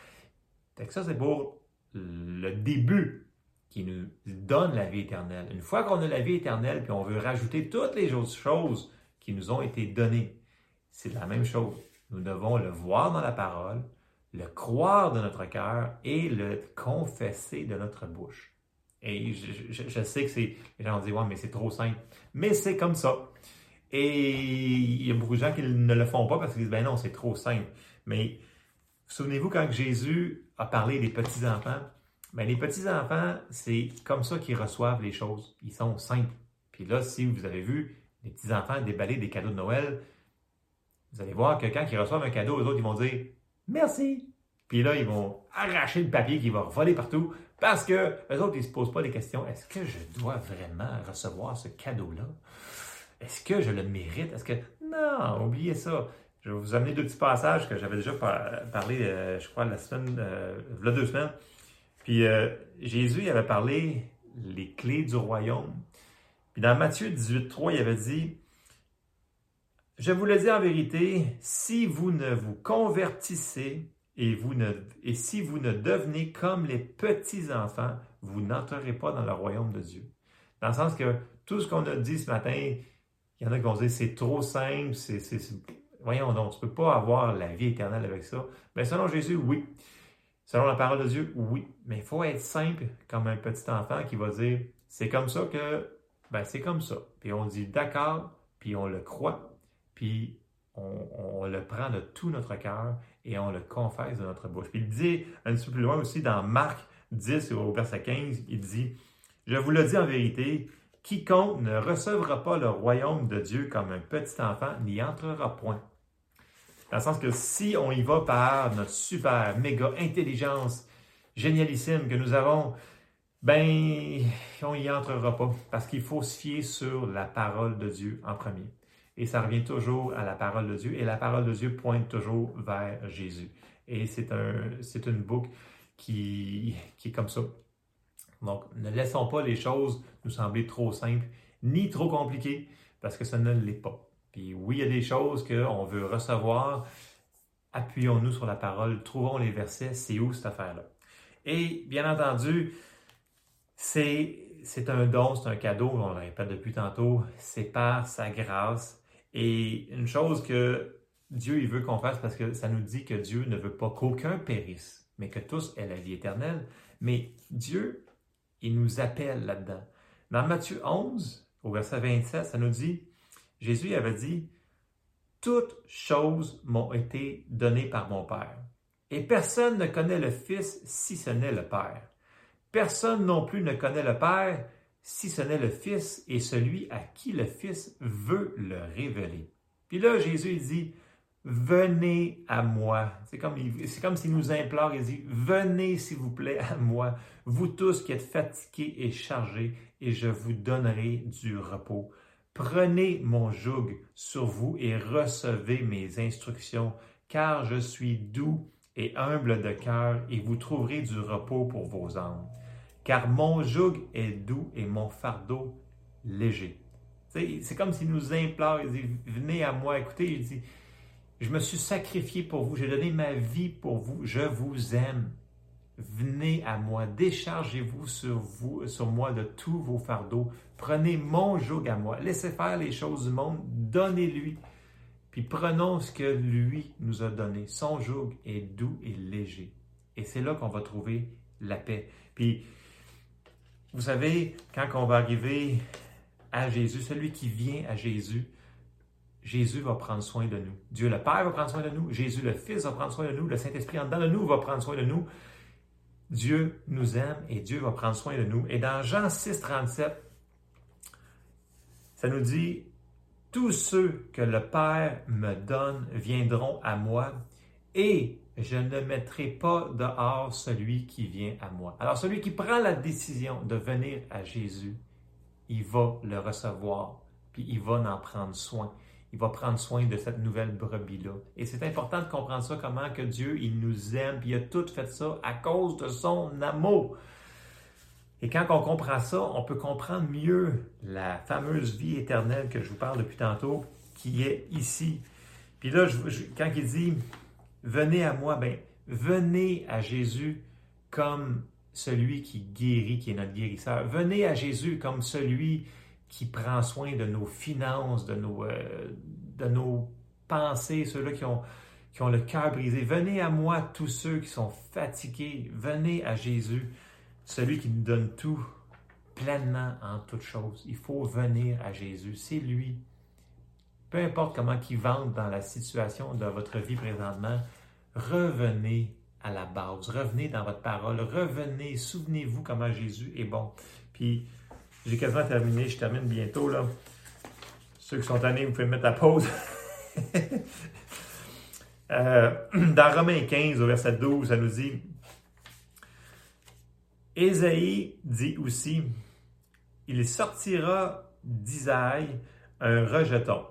ça, c'est pour le début qui nous donne la vie éternelle. Une fois qu'on a la vie éternelle, puis on veut rajouter toutes les autres choses qui nous ont été données, c'est la même chose. Nous devons le voir dans la parole, le croire de notre cœur et le confesser de notre bouche. Et je, sais que c'est, les gens disent, ouais, mais c'est trop simple. Mais c'est comme ça. Et il y a beaucoup de gens qui ne le font pas parce qu'ils disent, ben non, c'est trop simple. Mais souvenez-vous quand Jésus a parlé des petits-enfants, ben les petits-enfants, c'est comme ça qu'ils reçoivent les choses. Ils sont simples. Puis là, si vous avez vu les petits-enfants déballer des cadeaux de Noël, vous allez voir que quand ils reçoivent un cadeau, eux autres, ils vont dire merci. Puis là, ils vont arracher le papier qui va voler partout parce que les autres, ils ne se posent pas des questions. Est-ce que je dois vraiment recevoir ce cadeau-là? Est-ce que je le mérite? Est-ce que. Non, oubliez ça. Je vais vous amener deux petits passages que j'avais déjà parlé, euh, je crois, la semaine, euh, là, deux semaines. Puis euh, Jésus, il avait parlé les clés du royaume. Puis dans Matthieu 18, 3, il avait dit je vous le dis en vérité, si vous ne vous convertissez et, et si vous ne devenez comme les petits-enfants, vous n'entrerez pas dans le royaume de Dieu. Dans le sens que tout ce qu'on a dit ce matin, il y en a qui vont dire c'est trop simple, c'est, voyons donc, tu ne peux pas avoir la vie éternelle avec ça. Mais selon Jésus, oui. Selon la parole de Dieu, oui. Mais il faut être simple comme un petit enfant qui va dire c'est comme ça que, ben c'est comme ça. Puis on dit d'accord, puis on le croit, puis on, le prend de tout notre cœur et on le confesse de notre bouche. Puis il dit un petit peu plus loin aussi dans Marc 10 au verset 15, il dit, Je vous le dis en vérité, quiconque ne recevra pas le royaume de Dieu comme un petit enfant n'y entrera point. Dans le sens que si on y va par notre super, méga intelligence génialissime que nous avons, ben, on n'y entrera pas parce qu'il faut se fier sur la parole de Dieu en premier. Et ça revient toujours à la parole de Dieu. Et la parole de Dieu pointe toujours vers Jésus. Et c'est un, une boucle qui, qui est comme ça. Donc, ne laissons pas les choses nous sembler trop simples ni trop compliquées parce que ça ne l'est pas. Puis oui, il y a des choses qu'on veut recevoir. Appuyons-nous sur la parole, trouvons les versets, c'est où cette affaire-là? Et bien entendu, c'est, c'est un don, c'est un cadeau, on le répète depuis tantôt, c'est par sa grâce et une chose que Dieu il veut qu'on fasse parce que ça nous dit que Dieu ne veut pas qu'aucun périsse, mais que tous aient la vie éternelle. Mais Dieu, il nous appelle là-dedans. Dans Matthieu 11, au verset 27, ça nous dit, Jésus avait dit, Toutes choses m'ont été données par mon Père. Et personne ne connaît le Fils si ce n'est le Père. Personne non plus ne connaît le Père si ce n'est le Fils et celui à qui le Fils veut le révéler. Puis là, Jésus dit, venez à moi. C'est comme, comme s'il nous implore, il dit, venez s'il vous plaît à moi, vous tous qui êtes fatigués et chargés, et je vous donnerai du repos. Prenez mon joug sur vous et recevez mes instructions, car je suis doux et humble de cœur, et vous trouverez du repos pour vos âmes car mon joug est doux et mon fardeau léger. C'est comme s'il nous implore, il dit, venez à moi, écoutez, il dit, je me suis sacrifié pour vous, j'ai donné ma vie pour vous, je vous aime. Venez à moi, déchargez-vous sur vous, sur moi de tous vos fardeaux. Prenez mon joug à moi, laissez faire les choses du monde, donnez-lui. Puis prenons ce que lui nous a donné. Son joug est doux et léger. Et c'est là qu'on va trouver la paix. Puis vous savez, quand on va arriver à Jésus, celui qui vient à Jésus, Jésus va prendre soin de nous. Dieu le Père va prendre soin de nous. Jésus le Fils va prendre soin de nous. Le Saint-Esprit en dedans de nous va prendre soin de nous. Dieu nous aime et Dieu va prendre soin de nous. Et dans Jean 6, 37, ça nous dit, tous ceux que le Père me donne viendront à moi et je ne mettrai pas dehors celui qui vient à moi. Alors celui qui prend la décision de venir à Jésus, il va le recevoir, puis il va en prendre soin. Il va prendre soin de cette nouvelle brebis-là. Et c'est important de comprendre ça, comment que Dieu, il nous aime, puis il a tout fait ça à cause de son amour. Et quand on comprend ça, on peut comprendre mieux la fameuse vie éternelle que je vous parle depuis tantôt, qui est ici. Puis là, quand il dit Venez à moi, ben, venez à Jésus comme celui qui guérit, qui est notre guérisseur. Venez à Jésus comme celui qui prend soin de nos finances, de nos, euh, pensées, ceux-là qui ont, qui ont le cœur brisé. Venez à moi, tous ceux qui sont fatigués. Venez à Jésus, celui qui nous donne tout pleinement en toutes choses. Il faut venir à Jésus. C'est lui. Peu importe comment il vente dans la situation de votre vie présentement, revenez à la base. Revenez dans votre parole. Revenez. Souvenez-vous comment Jésus est bon. Puis, j'ai quasiment terminé. Je termine bientôt. Là. Ceux qui sont tannés, vous pouvez mettre à pause. Euh, dans Romains 15, au verset 12, ça nous dit Ésaïe dit aussi Il sortira d'Isaïe un rejeton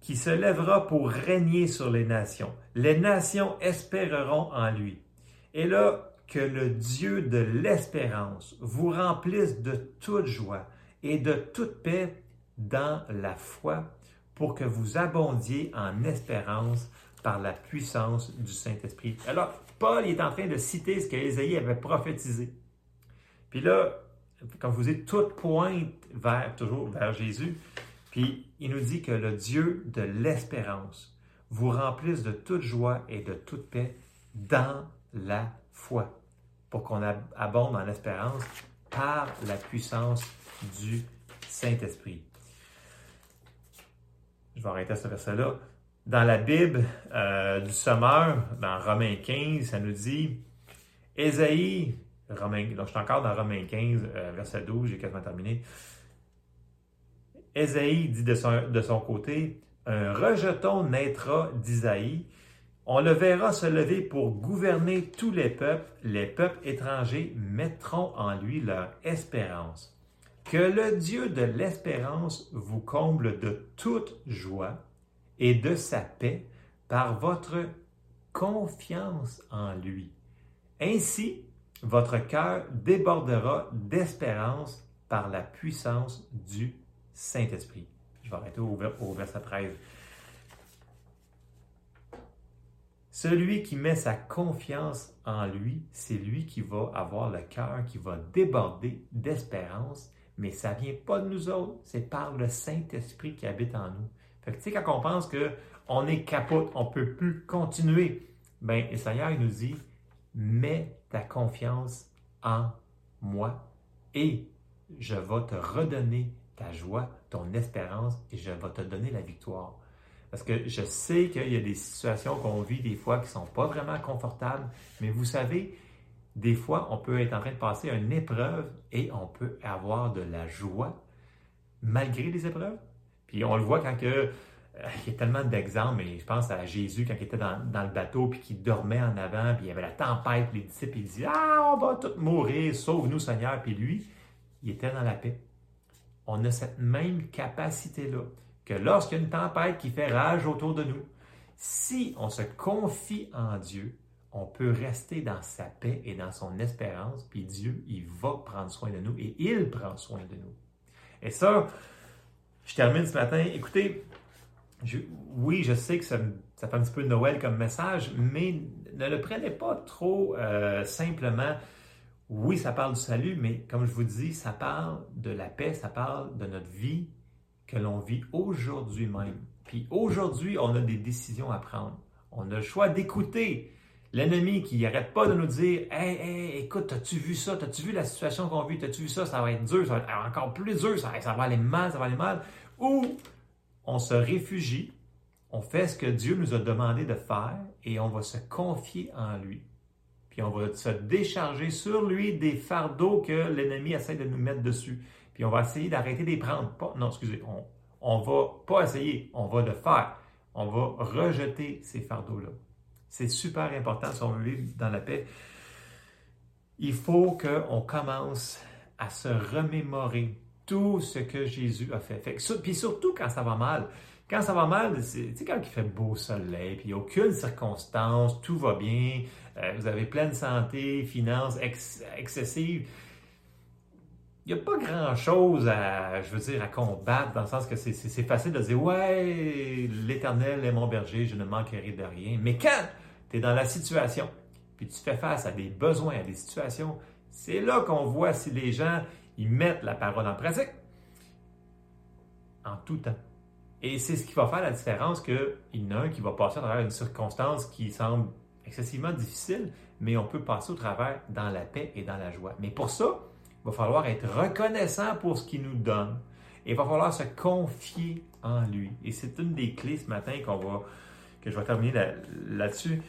qui se lèvera pour régner sur les nations. Les nations espéreront en lui. Et là, que le Dieu de l'espérance vous remplisse de toute joie et de toute paix dans la foi pour que vous abondiez en espérance par la puissance du Saint-Esprit. Alors, Paul est en train de citer ce qu'Ésaïe avait prophétisé. Puis là, comme vous dites, toute pointe vers, toujours vers Jésus. Puis il nous dit que le Dieu de l'espérance vous remplisse de toute joie et de toute paix dans la foi, pour qu'on abonde en espérance par la puissance du Saint-Esprit. Je vais arrêter ce verset-là. Dans la Bible euh, du Sommeur, dans Romains 15, ça nous dit Ésaïe, Romain, je suis encore dans Romains 15, euh, verset 12, j'ai quasiment terminé. Ésaïe dit de son, de son côté, un rejeton naîtra d'Isaïe, on le verra se lever pour gouverner tous les peuples, les peuples étrangers mettront en lui leur espérance. Que le Dieu de l'espérance vous comble de toute joie et de sa paix par votre confiance en lui. Ainsi, votre cœur débordera d'espérance par la puissance du Saint-Esprit. Je vais arrêter verset 13. Celui qui met sa confiance en lui, c'est lui qui va avoir le cœur qui va déborder d'espérance, mais ça vient pas de nous autres, c'est par le Saint-Esprit qui habite en nous. Fait que, tu sais, quand on pense qu'on est capote, on peut plus continuer, ben, le Seigneur, nous dit, mets ta confiance en moi et je vais te redonner ta joie, ton espérance et je vais te donner la victoire. Parce que je sais qu'il y a des situations qu'on vit des fois qui ne sont pas vraiment confortables, mais vous savez, des fois, on peut être en train de passer une épreuve et on peut avoir de la joie malgré les épreuves. Puis on le voit quand euh, il y a tellement d'exemples, mais je pense à Jésus quand il était dans, le bateau puis qu'il dormait en avant, puis il y avait la tempête, puis les disciples, ils disaient Ah, on va tous mourir, sauve-nous Seigneur. Puis lui, il était dans la paix. On a cette même capacité-là que lorsqu'il y a une tempête qui fait rage autour de nous, si on se confie en Dieu, on peut rester dans sa paix et dans son espérance, puis Dieu, il va prendre soin de nous et il prend soin de nous. Et ça, je termine ce matin. Écoutez, oui, je sais que ça, fait un petit peu Noël comme message, mais ne le prenez pas trop euh, simplement. Oui, ça parle du salut, mais comme je vous dis, ça parle de la paix, ça parle de notre vie que l'on vit aujourd'hui même. Puis aujourd'hui, on a des décisions à prendre. On a le choix d'écouter l'ennemi qui n'arrête pas de nous dire Hey, hey, écoute, as-tu vu ça? As-tu vu la situation qu'on vit? As-tu vu ça? Ça va être dur, ça va être encore plus dur, ça, va aller mal, ça va aller mal. Ou on se réfugie, on fait ce que Dieu nous a demandé de faire et on va se confier en lui. Puis on va se décharger sur lui des fardeaux que l'ennemi essaie de nous mettre dessus. Puis on va essayer d'arrêter de les prendre. Non, excusez, on ne va pas essayer, on va le faire. On va rejeter ces fardeaux-là. C'est super important si on veut vivre dans la paix. Il faut qu'on commence à se remémorer tout ce que Jésus a fait. puis surtout quand ça va mal. Quand ça va mal, c'est quand il fait beau soleil, puis aucune circonstance, tout va bien, euh, vous avez pleine santé, finances excessives il n'y a pas grand-chose à, je veux dire, à combattre, dans le sens que c'est facile de dire, ouais, l'Éternel est mon berger, je ne manquerai de rien. Mais quand tu es dans la situation, puis tu fais face à des besoins, à des situations C'est là qu'on voit si les gens ils mettent la parole en pratique en tout temps. Et c'est ce qui va faire la différence qu'il y en a un qui va passer à travers une circonstance qui semble excessivement difficile, mais on peut passer au travers dans la paix et dans la joie. Mais pour ça, va falloir être reconnaissant pour ce qu'il nous donne. Et il va falloir se confier en lui. Et c'est une des clés ce matin qu'on va, que je vais terminer là-dessus.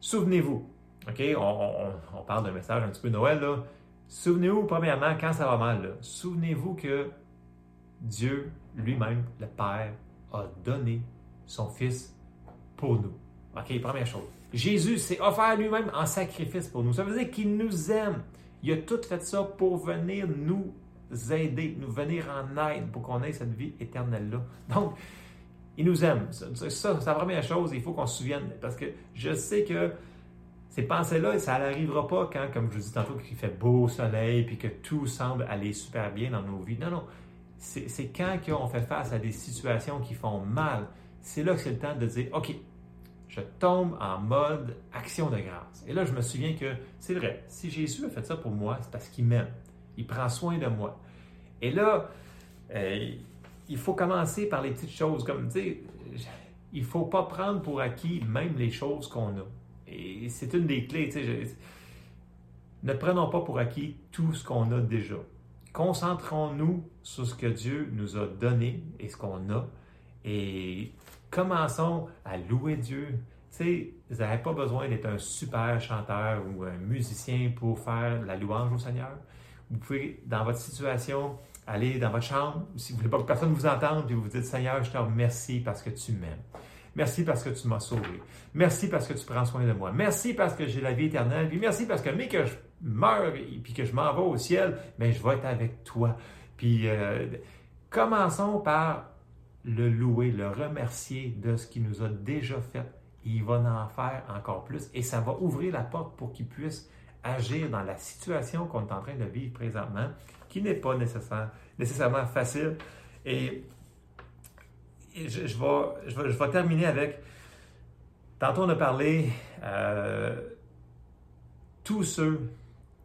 Souvenez-vous, OK, on, parle d'un message un petit peu Noël, là. Souvenez-vous, premièrement, quand ça va mal, souvenez-vous que Dieu lui-même, le Père, a donné son Fils pour nous. OK, première chose. Jésus s'est offert lui-même en sacrifice pour nous. Ça veut dire qu'il nous aime. Il a tout fait ça pour venir nous aider, nous venir en aide pour qu'on ait cette vie éternelle-là. Donc, il nous aime. Ça, c'est la première chose, il faut qu'on se souvienne. Parce que je sais que ces pensées-là, ça n'arrivera pas quand, comme je vous dis tantôt, qu'il fait beau soleil puis que tout semble aller super bien dans nos vies. Non, non. C'est quand on fait face à des situations qui font mal, c'est là que c'est le temps de dire, OK, je tombe en mode action de grâce. Et là, je me souviens que c'est vrai, si Jésus a fait ça pour moi, c'est parce qu'il m'aime. Il prend soin de moi. Et là, euh, il faut commencer par les petites choses, comme, tu sais, il ne faut pas prendre pour acquis même les choses qu'on a. Et c'est une des clés. Ne prenons pas pour acquis tout ce qu'on a déjà. Concentrons-nous sur ce que Dieu nous a donné et ce qu'on a. Et commençons à louer Dieu. Tu sais, vous n'avez pas besoin d'être un super chanteur ou un musicien pour faire la louange au Seigneur. Vous pouvez, dans votre situation, aller dans votre chambre, si vous voulez pas que personne vous entende, puis vous dites, Seigneur, je te remercie parce que tu m'aimes. Merci parce que tu m'as sauvé. Merci parce que tu prends soin de moi. Merci parce que j'ai la vie éternelle. Merci parce que, mais que je meurs et puis que je m'en vais au ciel, mais je vais être avec toi. Puis euh, commençons par le louer, le remercier de ce qu'il nous a déjà fait. Il va en faire encore plus et ça va ouvrir la porte pour qu'il puisse agir dans la situation qu'on est en train de vivre présentement, qui n'est pas nécessairement facile. Et, je, vais, je, vais, terminer avec, tantôt on a parlé, euh, tous ceux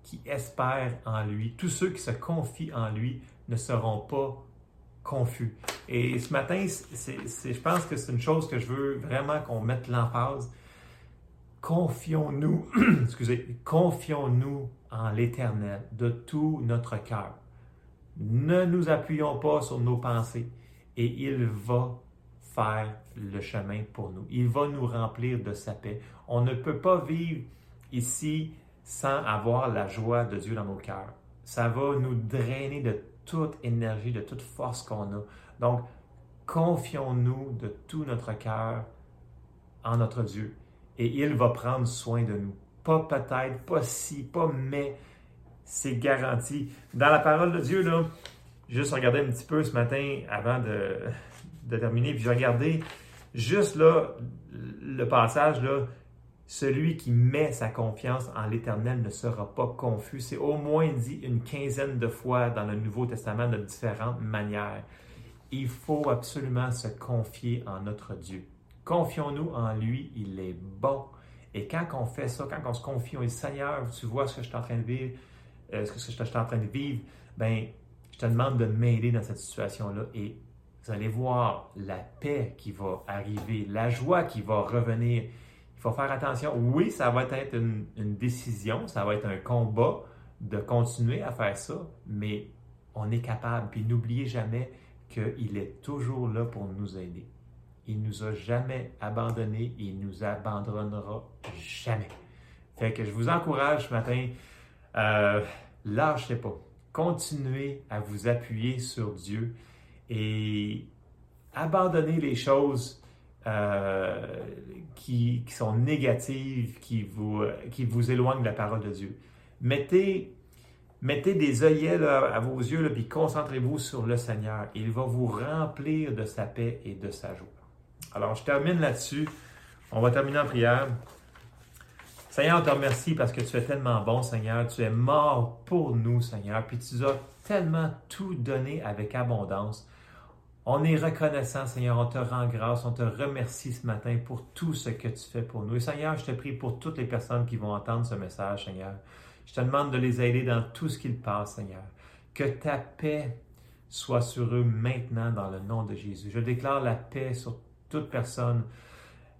qui espèrent en lui, tous ceux qui se confient en lui ne seront pas confus. Et ce matin, je pense que c'est une chose que je veux vraiment qu'on mette l'emphase. Confions-nous, excusez, confions-nous en l'Éternel de tout notre cœur. Ne nous appuyons pas sur nos pensées et il va faire le chemin pour nous. Il va nous remplir de sa paix. On ne peut pas vivre ici sans avoir la joie de Dieu dans nos cœurs. Ça va nous drainer de toute énergie, de toute force qu'on a. Donc, confions-nous de tout notre cœur en notre Dieu et il va prendre soin de nous. Pas peut-être, pas si, pas mais, c'est garanti. Dans la parole de Dieu, là, juste regarder un petit peu ce matin avant de, de terminer, puis j'ai regardé juste là le passage là, celui qui met sa confiance en l'Éternel ne sera pas confus. C'est au moins dit une quinzaine de fois dans le Nouveau Testament de différentes manières. Il faut absolument se confier en notre Dieu. Confions-nous en lui, il est bon. Et quand on fait ça, quand on se confie, on dit Seigneur, tu vois ce que je suis en train de vivre, euh, ce que je suis en train de vivre, ben, je te demande de m'aider dans cette situation-là. Et vous allez voir la paix qui va arriver, la joie qui va revenir. Il faut faire attention. Oui, ça va être une, décision, ça va être un combat de continuer à faire ça, mais on est capable. Puis n'oubliez jamais qu'il est toujours là pour nous aider. Il nous a jamais abandonnés il nous abandonnera jamais. Fait que je vous encourage ce matin, euh, lâchez pas. Continuez à vous appuyer sur Dieu et abandonnez les choses euh, qui, sont négatives, qui vous, qui vous éloignent de la parole de Dieu. Mettez, mettez des œillets à vos yeux, là, puis concentrez-vous sur le Seigneur. Il va vous remplir de sa paix et de sa joie. Alors, je termine là-dessus. On va terminer en prière. Seigneur, on te remercie parce que tu es tellement bon, Seigneur. Tu es mort pour nous, Seigneur. Puis tu as tellement tout donné avec abondance. On est reconnaissant, Seigneur. On te rend grâce. On te remercie ce matin pour tout ce que tu fais pour nous. Et Seigneur, je te prie pour toutes les personnes qui vont entendre ce message, Seigneur. Je te demande de les aider dans tout ce qu'ils passent, Seigneur. Que ta paix soit sur eux maintenant dans le nom de Jésus. Je déclare la paix sur toute personne.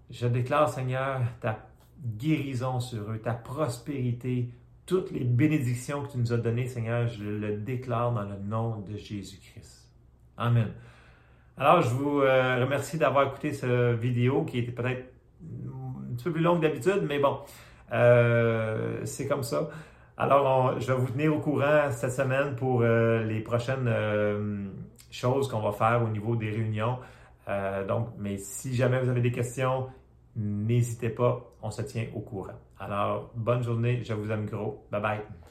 Je déclare, Seigneur, ta guérison sur eux, ta prospérité, toutes les bénédictions que tu nous as données, Seigneur, je le déclare dans le nom de Jésus-Christ. Amen. Alors, je vous euh, remercie d'avoir écouté cette vidéo qui était peut-être un peu plus longue d'habitude, mais bon, euh, c'est comme ça. Alors, je vais vous tenir au courant cette semaine pour euh, les prochaines choses qu'on va faire au niveau des réunions. donc, mais si jamais vous avez des questions, n'hésitez pas, on se tient au courant. Alors, bonne journée, je vous aime gros. Bye bye.